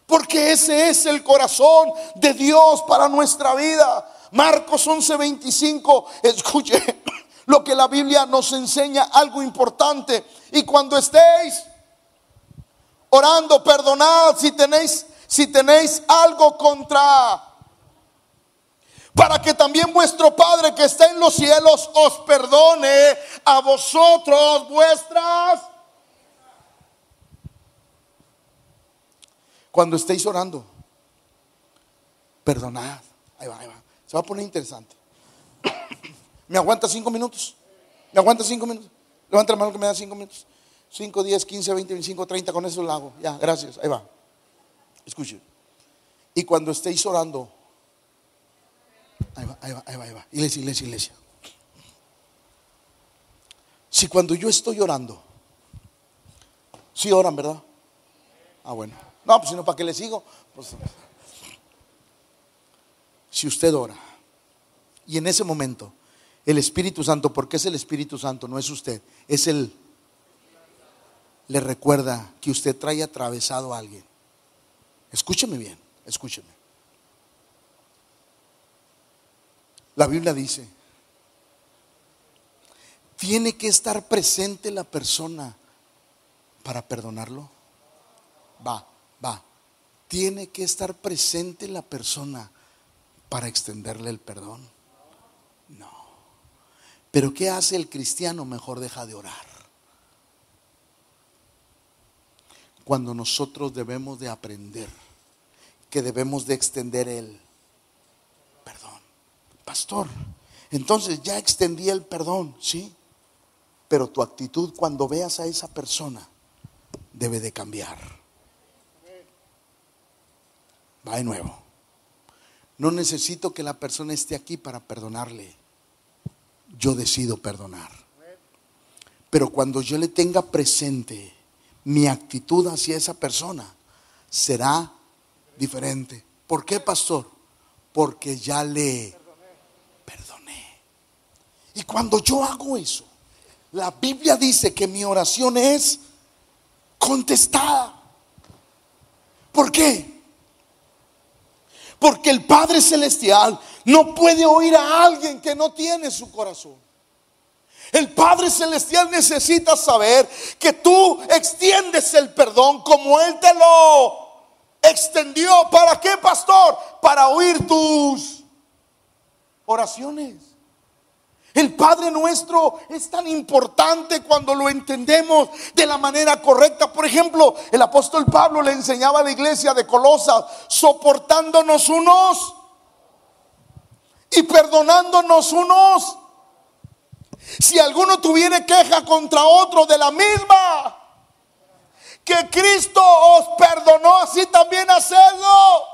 Porque ese es el corazón de Dios para nuestra vida. Marcos 11:25, escuche lo que la Biblia nos enseña, algo importante. Y cuando estéis orando, perdonad si tenéis si tenéis algo contra para que también vuestro Padre que está en los cielos os perdone a vosotros vuestras Cuando estéis orando, perdonad. Ahí va, ahí va. Se va a poner interesante. ¿Me aguanta cinco minutos? ¿Me aguanta cinco minutos? Levanta la mano que me da cinco minutos. 5, 10, 15, 20, 25, 30, con eso lo hago. Ya, gracias. Ahí va. Escuche. Y cuando estéis orando, Ahí va, ahí va, ahí va, ahí va. Iglesia, iglesia, iglesia. Si cuando yo estoy orando, si oran, ¿verdad? Ah, bueno. No, pues si no, ¿para qué le sigo? Pues, si usted ora y en ese momento el Espíritu Santo, porque es el Espíritu Santo, no es usted, es el, le recuerda que usted trae atravesado a alguien. Escúcheme bien, escúcheme. La Biblia dice, tiene que estar presente la persona para perdonarlo. Va, va. Tiene que estar presente la persona para extenderle el perdón. No. Pero ¿qué hace el cristiano? Mejor deja de orar. Cuando nosotros debemos de aprender que debemos de extender el perdón. Pastor, entonces ya extendí el perdón, ¿sí? Pero tu actitud cuando veas a esa persona debe de cambiar. Va de nuevo. No necesito que la persona esté aquí para perdonarle. Yo decido perdonar. Pero cuando yo le tenga presente mi actitud hacia esa persona, será diferente. ¿Por qué, pastor? Porque ya le perdoné. Y cuando yo hago eso, la Biblia dice que mi oración es contestada. ¿Por qué? Porque el Padre Celestial no puede oír a alguien que no tiene su corazón. El Padre Celestial necesita saber que tú extiendes el perdón como Él te lo extendió. ¿Para qué, pastor? Para oír tus oraciones. El Padre nuestro es tan importante cuando lo entendemos de la manera correcta. Por ejemplo, el apóstol Pablo le enseñaba a la iglesia de Colosas, soportándonos unos y perdonándonos unos. Si alguno tuviera queja contra otro de la misma, que Cristo os perdonó, así también hacerlo.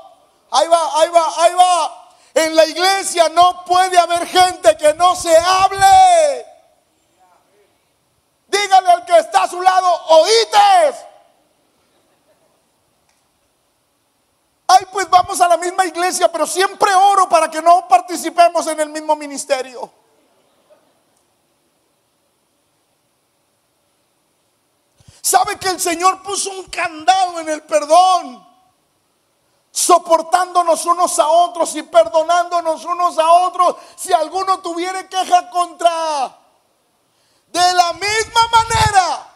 Ahí va, ahí va, ahí va. En la iglesia no puede haber gente que no se hable. Dígale al que está a su lado, oítes. Ay, pues vamos a la misma iglesia, pero siempre oro para que no participemos en el mismo ministerio. ¿Sabe que el Señor puso un candado en el perdón? soportándonos unos a otros y perdonándonos unos a otros. Si alguno tuviera queja contra, de la misma manera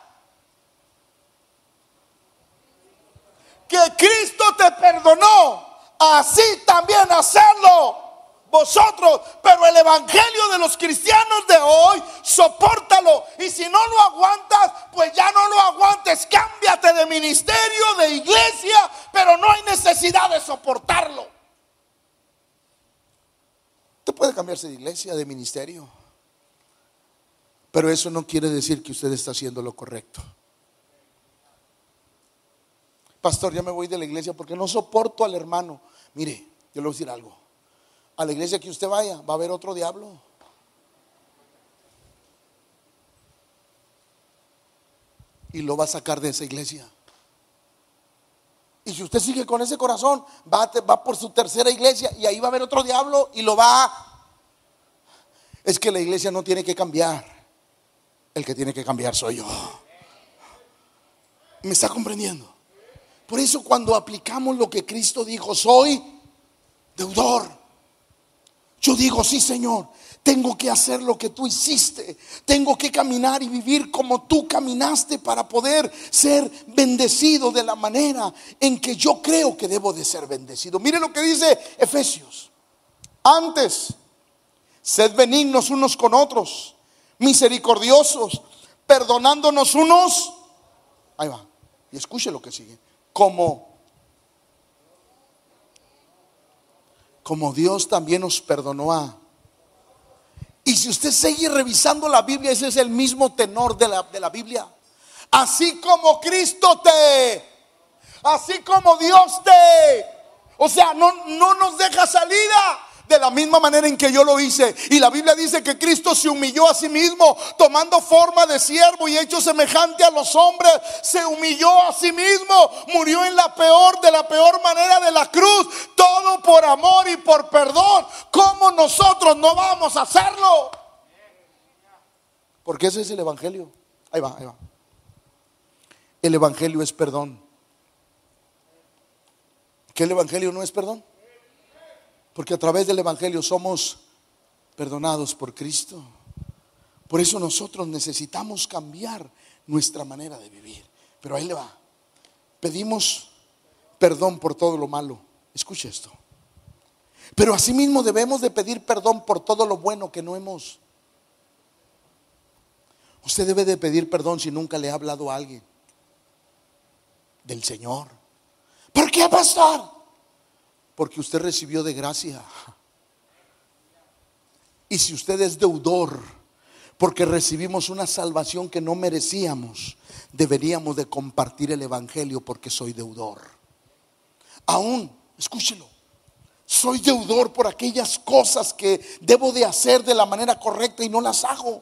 que Cristo te perdonó, así también hacerlo vosotros, pero el evangelio de los cristianos de hoy, sopórtalo. Y si no lo aguantas, pues ya no lo aguantes. Cámbiate de ministerio, de iglesia, pero no hay necesidad de soportarlo. Usted puede cambiarse de iglesia, de ministerio. Pero eso no quiere decir que usted está haciendo lo correcto. Pastor, ya me voy de la iglesia porque no soporto al hermano. Mire, yo le voy a decir algo a la iglesia que usted vaya, va a haber otro diablo. Y lo va a sacar de esa iglesia. Y si usted sigue con ese corazón, va, va por su tercera iglesia y ahí va a haber otro diablo y lo va. Es que la iglesia no tiene que cambiar. El que tiene que cambiar soy yo. ¿Me está comprendiendo? Por eso cuando aplicamos lo que Cristo dijo, soy deudor. Yo digo, sí Señor, tengo que hacer lo que tú hiciste. Tengo que caminar y vivir como tú caminaste para poder ser bendecido de la manera en que yo creo que debo de ser bendecido. Mire lo que dice Efesios. Antes, sed benignos unos con otros, misericordiosos, perdonándonos unos. Ahí va. Y escuche lo que sigue. Como como Dios también nos perdonó a. Y si usted sigue revisando la Biblia, ese es el mismo tenor de la, de la Biblia. Así como Cristo te, así como Dios te, o sea, no, no nos deja salida. De la misma manera en que yo lo hice. Y la Biblia dice que Cristo se humilló a sí mismo, tomando forma de siervo y hecho semejante a los hombres. Se humilló a sí mismo, murió en la peor, de la peor manera de la cruz. Todo por amor y por perdón. ¿Cómo nosotros no vamos a hacerlo? Porque ese es el Evangelio. Ahí va, ahí va. El Evangelio es perdón. ¿Que el Evangelio no es perdón? Porque a través del Evangelio somos perdonados por Cristo. Por eso nosotros necesitamos cambiar nuestra manera de vivir. Pero ahí le va. Pedimos perdón por todo lo malo. Escuche esto. Pero asimismo debemos de pedir perdón por todo lo bueno que no hemos. Usted debe de pedir perdón si nunca le ha hablado a alguien del Señor. ¿Por qué, pastor? Porque usted recibió de gracia. Y si usted es deudor, porque recibimos una salvación que no merecíamos, deberíamos de compartir el Evangelio porque soy deudor. Aún, escúchelo, soy deudor por aquellas cosas que debo de hacer de la manera correcta y no las hago.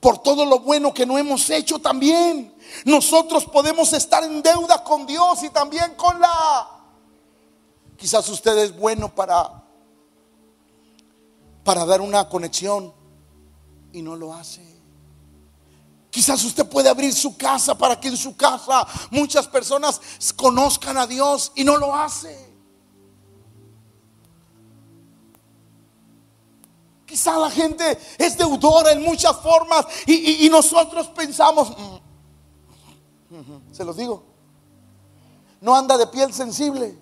Por todo lo bueno que no hemos hecho también. Nosotros podemos estar en deuda con Dios y también con la Quizás usted es bueno para para dar una conexión y no lo hace. Quizás usted puede abrir su casa para que en su casa muchas personas conozcan a Dios y no lo hace. Quizás la gente es deudora en muchas formas y, nosotros pensamos, mm, se los digo, no anda de piel sensible.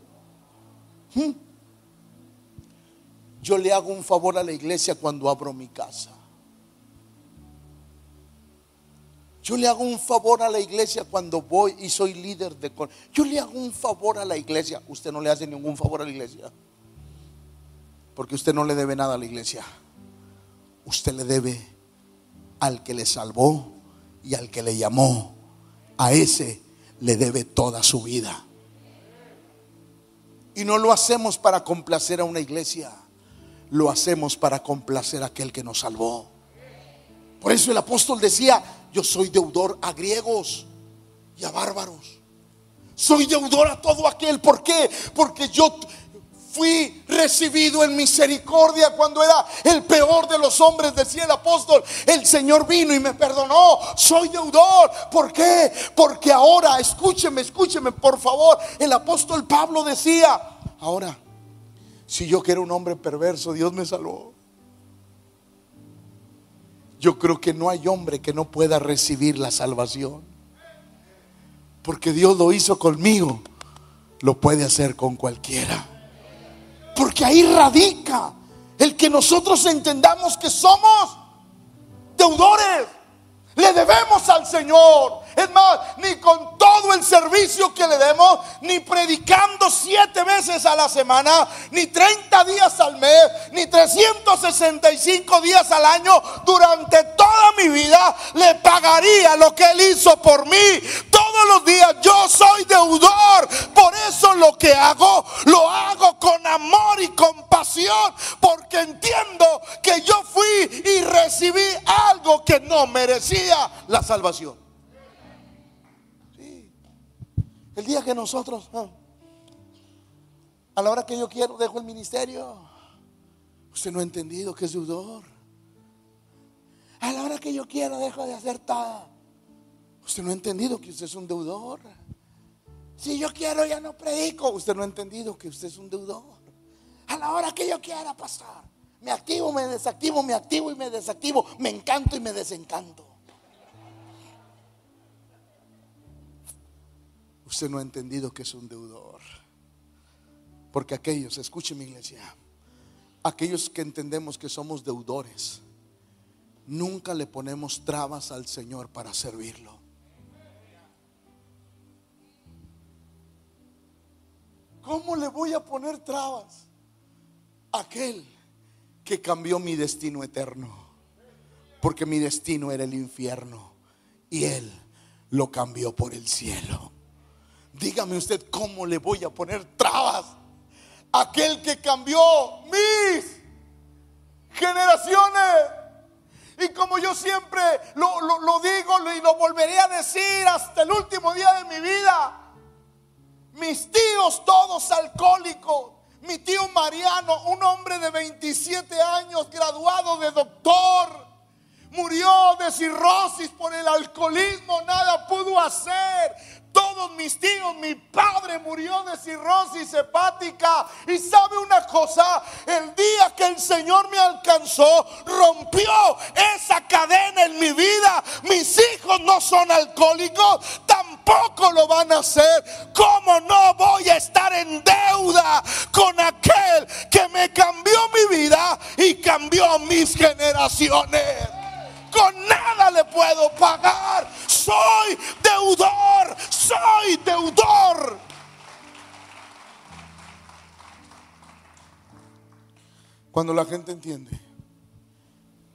Yo le hago un favor a la iglesia cuando abro mi casa. Yo le hago un favor a la iglesia cuando voy y soy líder de... Yo le hago un favor a la iglesia. Usted no le hace ningún favor a la iglesia. Porque usted no le debe nada a la iglesia. Usted le debe al que le salvó y al que le llamó. A ese le debe toda su vida. Y no lo hacemos para complacer a una iglesia, lo hacemos para complacer a aquel que nos salvó. Por eso el apóstol decía, yo soy deudor a griegos y a bárbaros. Soy deudor a todo aquel. ¿Por qué? Porque yo fui recibido en misericordia cuando era el peor de los hombres, decía el apóstol. El Señor vino y me perdonó. Soy deudor. ¿Por qué? Porque ahora, escúcheme, escúcheme, por favor. El apóstol Pablo decía, ahora, si yo que era un hombre perverso, Dios me salvó. Yo creo que no hay hombre que no pueda recibir la salvación. Porque Dios lo hizo conmigo, lo puede hacer con cualquiera. Porque ahí radica el que nosotros entendamos que somos deudores. Le debemos al Señor. Es más, ni con todo el servicio que le demos, ni predicando siete veces a la semana, ni 30 días al mes, ni 365 días al año, durante toda mi vida, le pagaría lo que Él hizo por mí. Todos los días yo soy deudor. Por eso lo que hago, lo hago con amor y compasión, porque entiendo que yo fui y recibí algo que no merecía la salvación. El día que nosotros, ah, a la hora que yo quiero, dejo el ministerio. Usted no ha entendido que es deudor. A la hora que yo quiero, dejo de hacer todo. Usted no ha entendido que usted es un deudor. Si yo quiero, ya no predico. Usted no ha entendido que usted es un deudor. A la hora que yo quiera pasar. Me activo, me desactivo, me activo y me desactivo. Me encanto y me desencanto. Usted no ha entendido que es un deudor. Porque aquellos, escuche mi iglesia, aquellos que entendemos que somos deudores, nunca le ponemos trabas al Señor para servirlo. ¿Cómo le voy a poner trabas? Aquel que cambió mi destino eterno. Porque mi destino era el infierno. Y Él lo cambió por el cielo. Dígame usted cómo le voy a poner trabas. Aquel que cambió mis generaciones. Y como yo siempre lo, lo, digo y lo volveré a decir hasta el último día de mi vida, mis tíos todos alcohólicos, mi tío Mariano, un hombre de 27 años, graduado de doctor, murió de cirrosis por el alcoholismo, nada pudo hacer. Todos mis tíos, mi padre murió de cirrosis hepática. Y sabe una cosa, el día que el Señor me alcanzó, rompió esa cadena en mi vida. Mis hijos no son alcohólicos, tampoco lo van a hacer. ¿Cómo no voy a estar en deuda con aquel que me cambió mi vida y cambió mis generaciones? Con nada le puedo pagar. Soy deudor. Soy deudor. Cuando la gente entiende,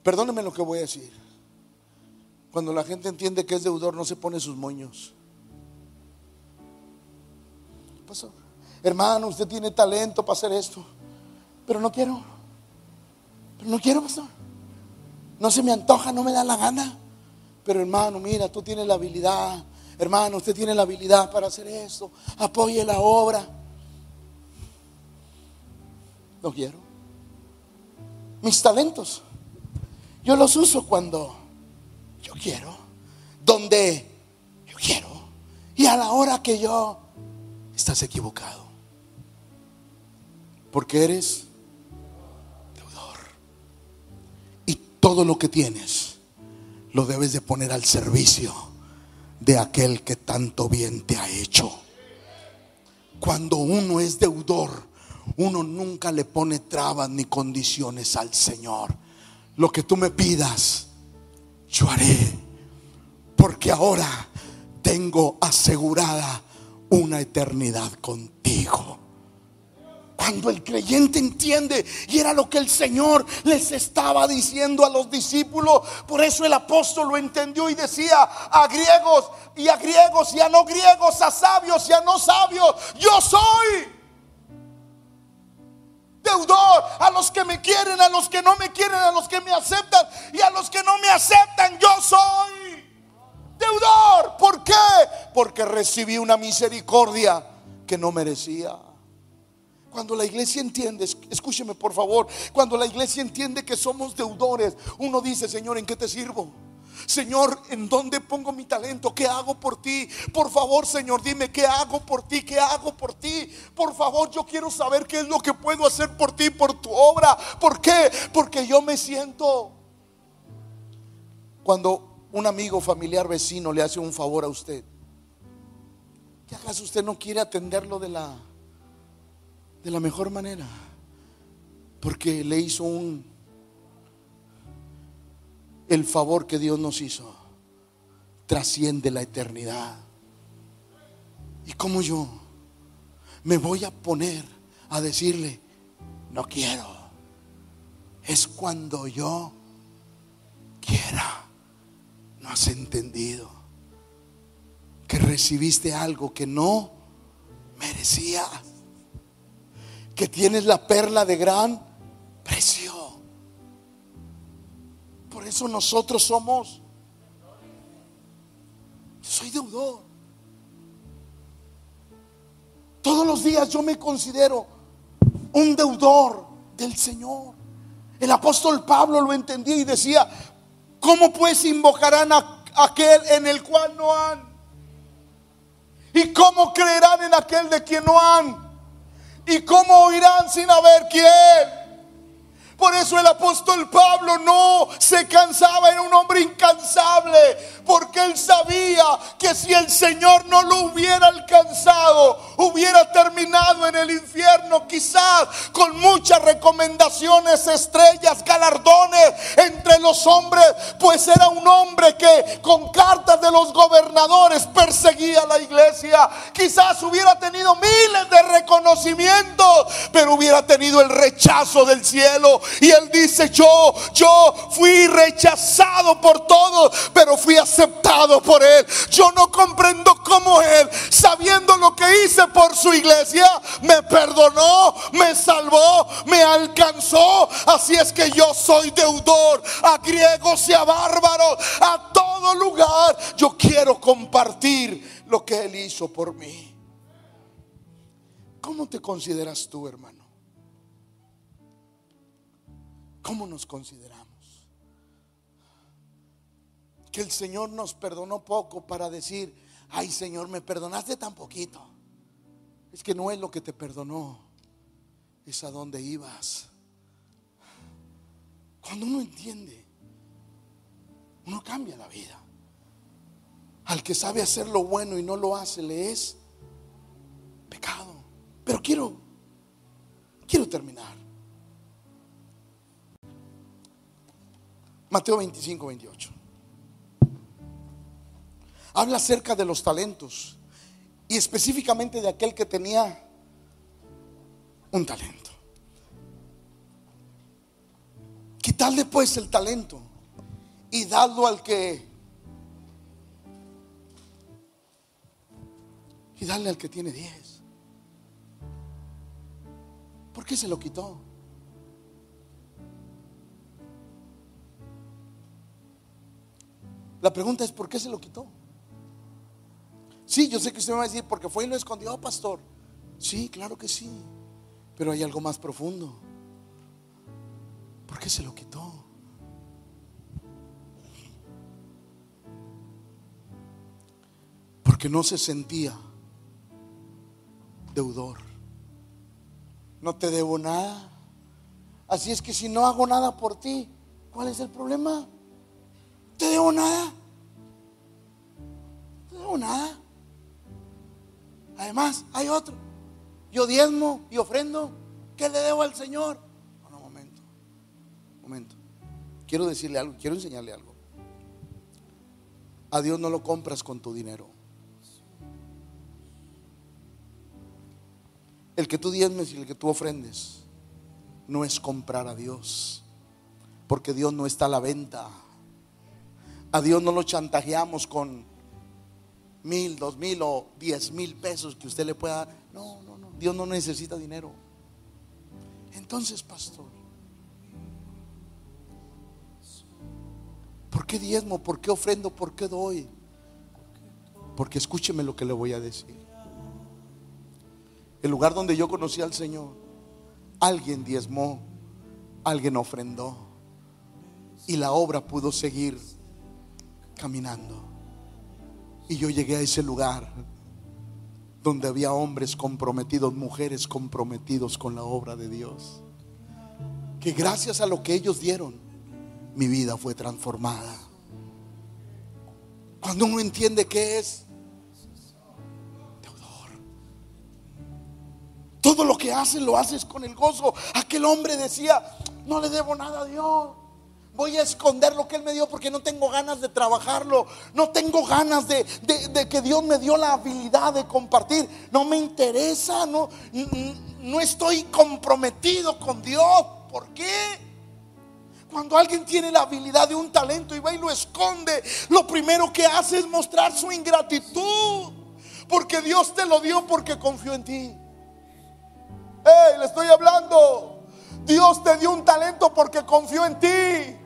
perdóneme lo que voy a decir. Cuando la gente entiende que es deudor, no se pone sus moños. pasó? Hermano, usted tiene talento para hacer esto, pero no quiero. Pero no quiero, pastor. No se me antoja, no me da la gana. Pero hermano, mira, tú tienes la habilidad. Hermano, usted tiene la habilidad para hacer eso. Apoye la obra. No quiero. Mis talentos. Yo los uso cuando yo quiero. Donde yo quiero. Y a la hora que yo estás equivocado. Porque eres todo lo que tienes lo debes de poner al servicio de aquel que tanto bien te ha hecho. Cuando uno es deudor, uno nunca le pone trabas ni condiciones al Señor. Lo que tú me pidas, yo haré. Porque ahora tengo asegurada una eternidad contigo. Cuando el creyente entiende, y era lo que el Señor les estaba diciendo a los discípulos, por eso el apóstol lo entendió y decía a griegos y a griegos y a no griegos, a sabios y a no sabios, yo soy deudor a los que me quieren, a los que no me quieren, a los que me aceptan y a los que no me aceptan, yo soy deudor. ¿Por qué? Porque recibí una misericordia que no merecía. Cuando la iglesia entiende, escúcheme por favor, cuando la iglesia entiende que somos deudores, uno dice, Señor, ¿en qué te sirvo? Señor, ¿en dónde pongo mi talento? ¿Qué hago por ti? Por favor, Señor, dime qué hago por ti, qué hago por ti. Por favor, yo quiero saber qué es lo que puedo hacer por ti, por tu obra. ¿Por qué? Porque yo me siento... Cuando un amigo, familiar, vecino le hace un favor a usted, ¿qué acaso usted no quiere atenderlo de la de la mejor manera. Porque le hizo un el favor que Dios nos hizo trasciende la eternidad. Y como yo me voy a poner a decirle, no quiero. Es cuando yo quiera. No has entendido que recibiste algo que no merecías que tienes la perla de gran precio. Por eso nosotros somos, soy deudor. Todos los días yo me considero un deudor del Señor. El apóstol Pablo lo entendía y decía, ¿cómo pues invocarán a aquel en el cual no han? ¿Y cómo creerán en aquel de quien no han? ¿Y cómo oirán sin haber quién? Por eso el apóstol Pablo no se cansaba, era un hombre incansable, porque él sabía que si el Señor no lo hubiera alcanzado, hubiera terminado en el infierno, quizás con muchas recomendaciones, estrellas, galardones entre los hombres, pues era un hombre que con cartas de los gobernadores perseguía a la iglesia. Quizás hubiera tenido miles de reconocimientos, pero hubiera tenido el rechazo del cielo y él dice, yo, yo fui rechazado por todos, pero fui aceptado por Él. Yo no comprendo cómo Él, sabiendo lo que hice por su iglesia, me perdonó, me salvó, me alcanzó. Así es que yo soy deudor a griegos y a bárbaros, a todo lugar. Yo quiero compartir lo que Él hizo por mí. ¿Cómo te consideras tú, hermano? ¿Cómo nos consideramos? Que el Señor nos perdonó poco para decir, ay Señor, me perdonaste tan poquito. Es que no es lo que te perdonó, es a dónde ibas. Cuando uno entiende, uno cambia la vida. Al que sabe hacer lo bueno y no lo hace, le es pecado. Pero quiero, quiero terminar. Mateo 25, 28. Habla acerca de los talentos y específicamente de aquel que tenía un talento. Quitarle pues el talento y darlo al que... Y darle al que tiene diez. ¿Por qué se lo quitó? La pregunta es, ¿por qué se lo quitó? Sí, yo sé que usted me va a decir, porque fue y lo escondió, pastor. Sí, claro que sí. Pero hay algo más profundo. ¿Por qué se lo quitó? Porque no se sentía deudor. No te debo nada. Así es que si no hago nada por ti, ¿cuál es el problema? Te debo nada. Te debo nada. Además, hay otro. Yo diezmo y ofrendo. ¿Qué le debo al Señor? No, momento. Momento. Quiero decirle algo, quiero enseñarle algo. A Dios no lo compras con tu dinero. El que tú diezmes y el que tú ofrendes no es comprar a Dios. Porque Dios no está a la venta. A Dios no lo chantajeamos con mil, dos mil o diez mil pesos que usted le pueda dar. No, no, no. Dios no necesita dinero. Entonces, pastor, ¿por qué diezmo? ¿Por qué ofrendo? ¿Por qué doy? Porque escúcheme lo que le voy a decir. El lugar donde yo conocí al Señor, alguien diezmó, alguien ofrendó y la obra pudo seguir caminando. Y yo llegué a ese lugar donde había hombres comprometidos, mujeres comprometidos con la obra de Dios. Que gracias a lo que ellos dieron, mi vida fue transformada. Cuando uno entiende que es deudor, todo lo que haces lo haces con el gozo. Aquel hombre decía, no le debo nada a Dios. Voy a esconder lo que Él me dio porque no tengo ganas de trabajarlo. No tengo ganas de, que Dios me dio la habilidad de compartir. No me interesa. No, no estoy comprometido con Dios. ¿Por qué? Cuando alguien tiene la habilidad de un talento y va y lo esconde, lo primero que hace es mostrar su ingratitud. Porque Dios te lo dio porque confió en ti. Hey, le estoy hablando. Dios te dio un talento porque confió en ti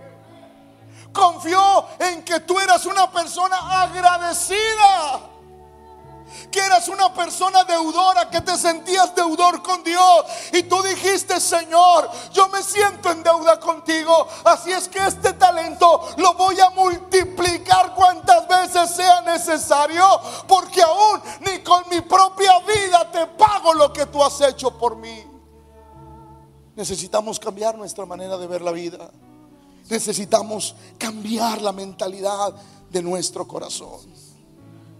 confió en que tú eras una persona agradecida. Que eras una persona deudora, que te sentías deudor con Dios. Y tú dijiste, Señor, yo me siento en deuda contigo. Así es que este talento lo voy a multiplicar cuantas veces sea necesario. Porque aún ni con mi propia vida te pago lo que tú has hecho por mí. Necesitamos cambiar nuestra manera de ver la vida necesitamos cambiar la mentalidad de nuestro corazón.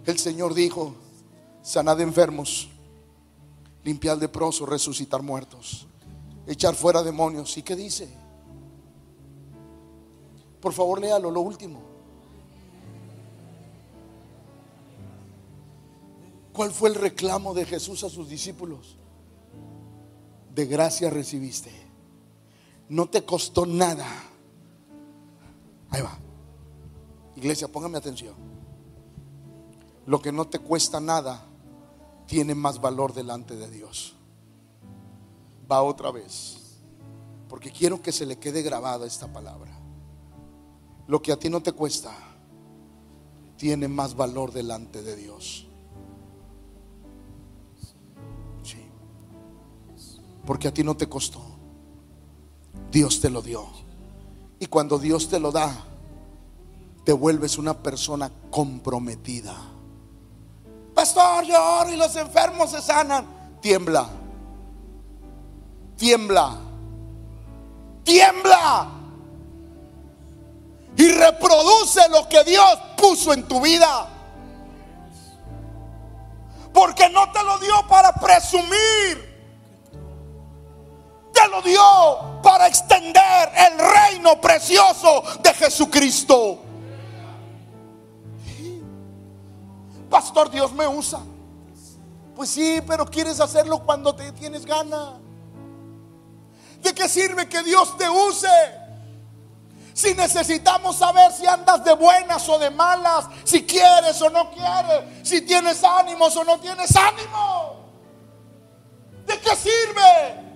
El Señor dijo, sanad enfermos, limpiar leprosos, resucitar muertos, echar fuera demonios. ¿Y qué dice? Por favor, léalo, lo último. ¿Cuál fue el reclamo de Jesús a sus discípulos? De gracia recibiste. No te costó nada Ahí va. Iglesia, póngame atención. Lo que no te cuesta nada tiene más valor delante de Dios. Va otra vez. Porque quiero que se le quede grabada esta palabra. Lo que a ti no te cuesta tiene más valor delante de Dios. Porque a ti no te costó. Dios te lo dio. Y cuando Dios te lo da, te vuelves una persona comprometida. Pastor, yo y los enfermos se sanan. Tiembla. Tiembla. Tiembla. Y reproduce lo que Dios puso en tu vida. Porque no te lo dio para presumir. Lo dio para extender el reino precioso de Jesucristo. Pastor, Dios me usa. Pues sí, pero quieres hacerlo cuando te tienes gana. ¿De qué sirve que Dios te use? Si necesitamos saber si andas de buenas o de malas, si quieres o no quieres, si tienes ánimos o no tienes ánimo. ¿De qué sirve?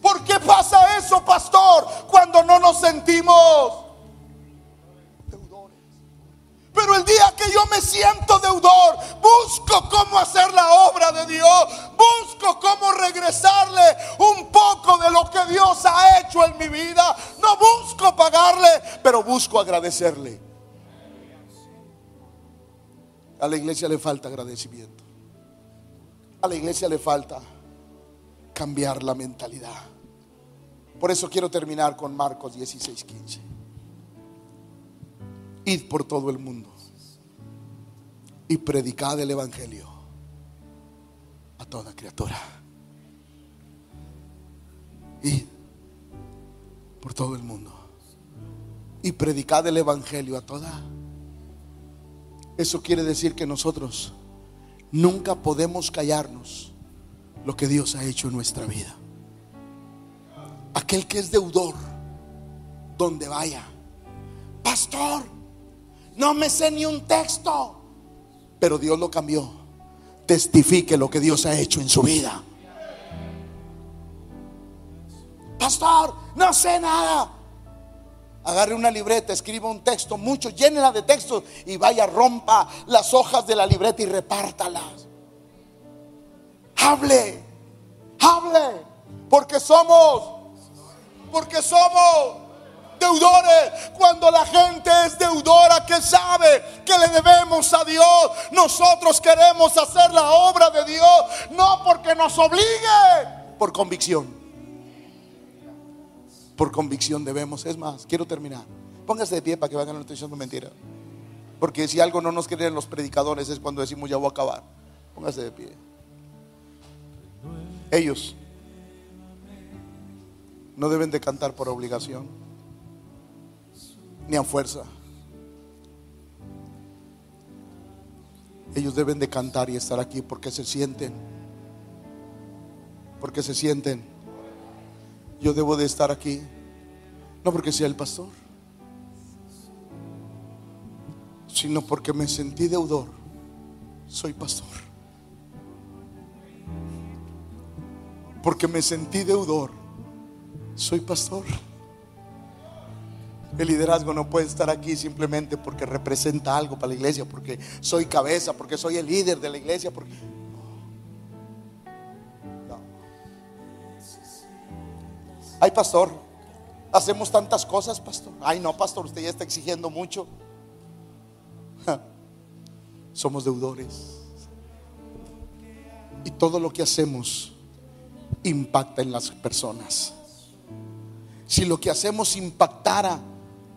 ¿Por qué pasa eso, pastor? Cuando no nos sentimos pero el día que yo me siento deudor, busco cómo hacer la obra de Dios. Busco cómo regresarle un poco de lo que Dios ha hecho en mi vida. No busco pagarle, pero busco agradecerle. A la iglesia le falta agradecimiento. A la iglesia le falta cambiar la mentalidad. Por eso quiero terminar con Marcos 16, 15 id por todo el mundo y predicad el Evangelio a toda criatura. Id por todo el mundo y predicad el Evangelio a toda. Eso quiere decir que nosotros nunca podemos callarnos lo que Dios ha hecho en nuestra vida. Aquel que es deudor, donde vaya, pastor, no me sé ni un texto. Pero Dios lo cambió. Testifique lo que Dios ha hecho en su vida. Pastor, no sé nada. Agarre una libreta, escriba un texto, mucho, llénela de textos y vaya, rompa las hojas de la libreta y repártalas. Hable, hable, porque somos, porque somos deudores. Cuando la gente es deudora, que sabe que le debemos a Dios, nosotros queremos hacer la obra de Dios, no porque nos obligue, por convicción. Por convicción debemos. Es más, quiero terminar. Póngase de pie para que vayan no estoy diciendo mentira. Porque si algo no nos creen los predicadores es cuando decimos ya voy a acabar. Póngase de pie. Ellos no deben de cantar por obligación ni a fuerza. Ellos deben de cantar y estar aquí porque se sienten. Porque se sienten. Yo debo de estar aquí. No porque sea el pastor. Sino porque me sentí deudor. Soy pastor. Porque me sentí deudor. Soy pastor. El liderazgo no puede estar aquí simplemente porque representa algo para la iglesia, porque soy cabeza, porque soy el líder de la iglesia, porque no. Ay, pastor, hacemos tantas cosas, pastor. Ay, no, pastor, usted ya está exigiendo mucho. Somos deudores. Y todo lo que hacemos impacta en las personas. Si lo que hacemos impactara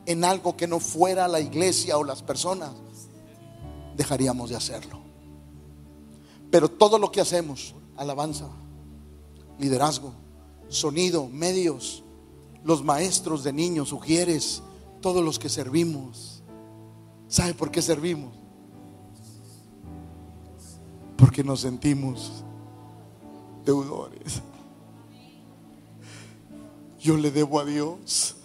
en algo que no fuera la iglesia o las personas, dejaríamos de hacerlo. Pero todo lo que hacemos, alabanza, liderazgo, sonido, medios, los maestros de niños, ujieres, todos los que servimos, ¿sabe por qué servimos? Porque nos sentimos deudores. Yo le debo a Dios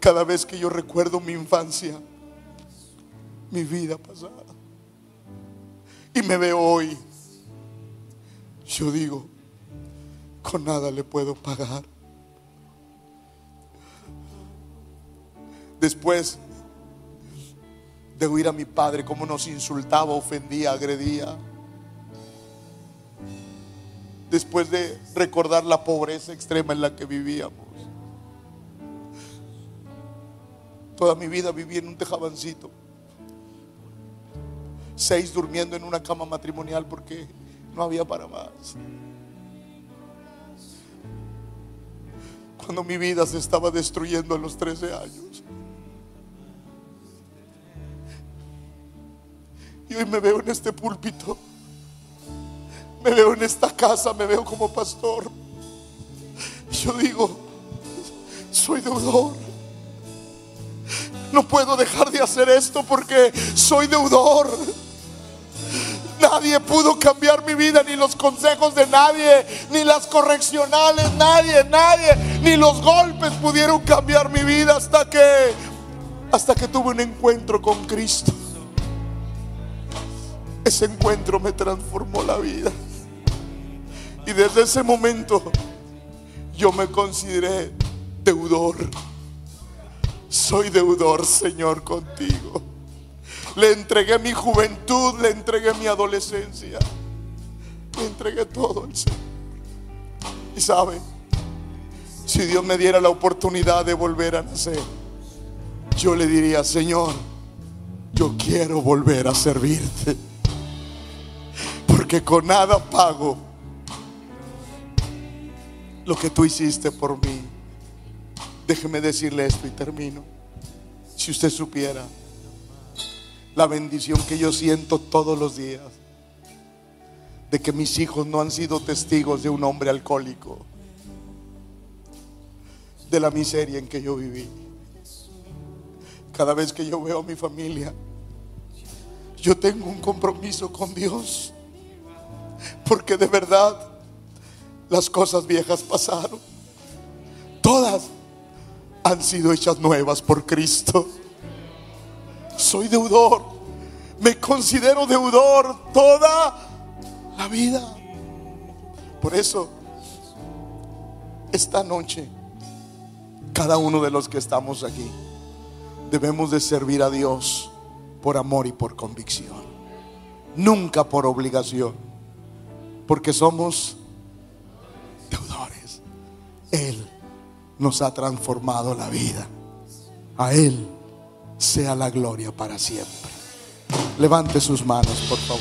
Cada vez que yo recuerdo mi infancia, mi vida pasada, y me veo hoy, yo digo, con nada le puedo pagar. Después de oír a mi padre cómo nos insultaba, ofendía, agredía. Después de recordar la pobreza extrema en la que vivíamos. Toda mi vida viví en un tejabancito. Seis durmiendo en una cama matrimonial porque no había para más. Cuando mi vida se estaba destruyendo a los 13 años. Y hoy me veo en este púlpito. Me veo en esta casa, me veo como pastor. Yo digo, soy deudor. No puedo dejar de hacer esto porque soy deudor. Nadie pudo cambiar mi vida, ni los consejos de nadie, ni las correccionales, nadie, nadie, ni los golpes pudieron cambiar mi vida hasta que hasta que tuve un encuentro con Cristo. Ese encuentro me transformó la vida. Y desde ese momento yo me consideré deudor. Soy deudor, Señor, contigo. Le entregué mi juventud, le entregué mi adolescencia. Le entregué todo al Señor. Y sabe, si Dios me diera la oportunidad de volver a nacer, yo le diría, Señor, yo quiero volver a servirte. Porque con nada pago lo que tú hiciste por mí. Déjeme decirle esto y termino. Si usted supiera la bendición que yo siento todos los días de que mis hijos no han sido testigos de un hombre alcohólico, de la miseria en que yo viví. Cada vez que yo veo a mi familia, yo tengo un compromiso con Dios, porque de verdad las cosas viejas pasaron, todas han sido hechas nuevas por Cristo soy deudor. Me considero deudor toda la vida. Por eso, esta noche, cada uno de los que estamos aquí, debemos de servir a Dios por amor y por convicción. Nunca por obligación. Porque somos deudores. Él nos ha transformado la vida. A Él sea la gloria para siempre. Levante sus manos, por favor.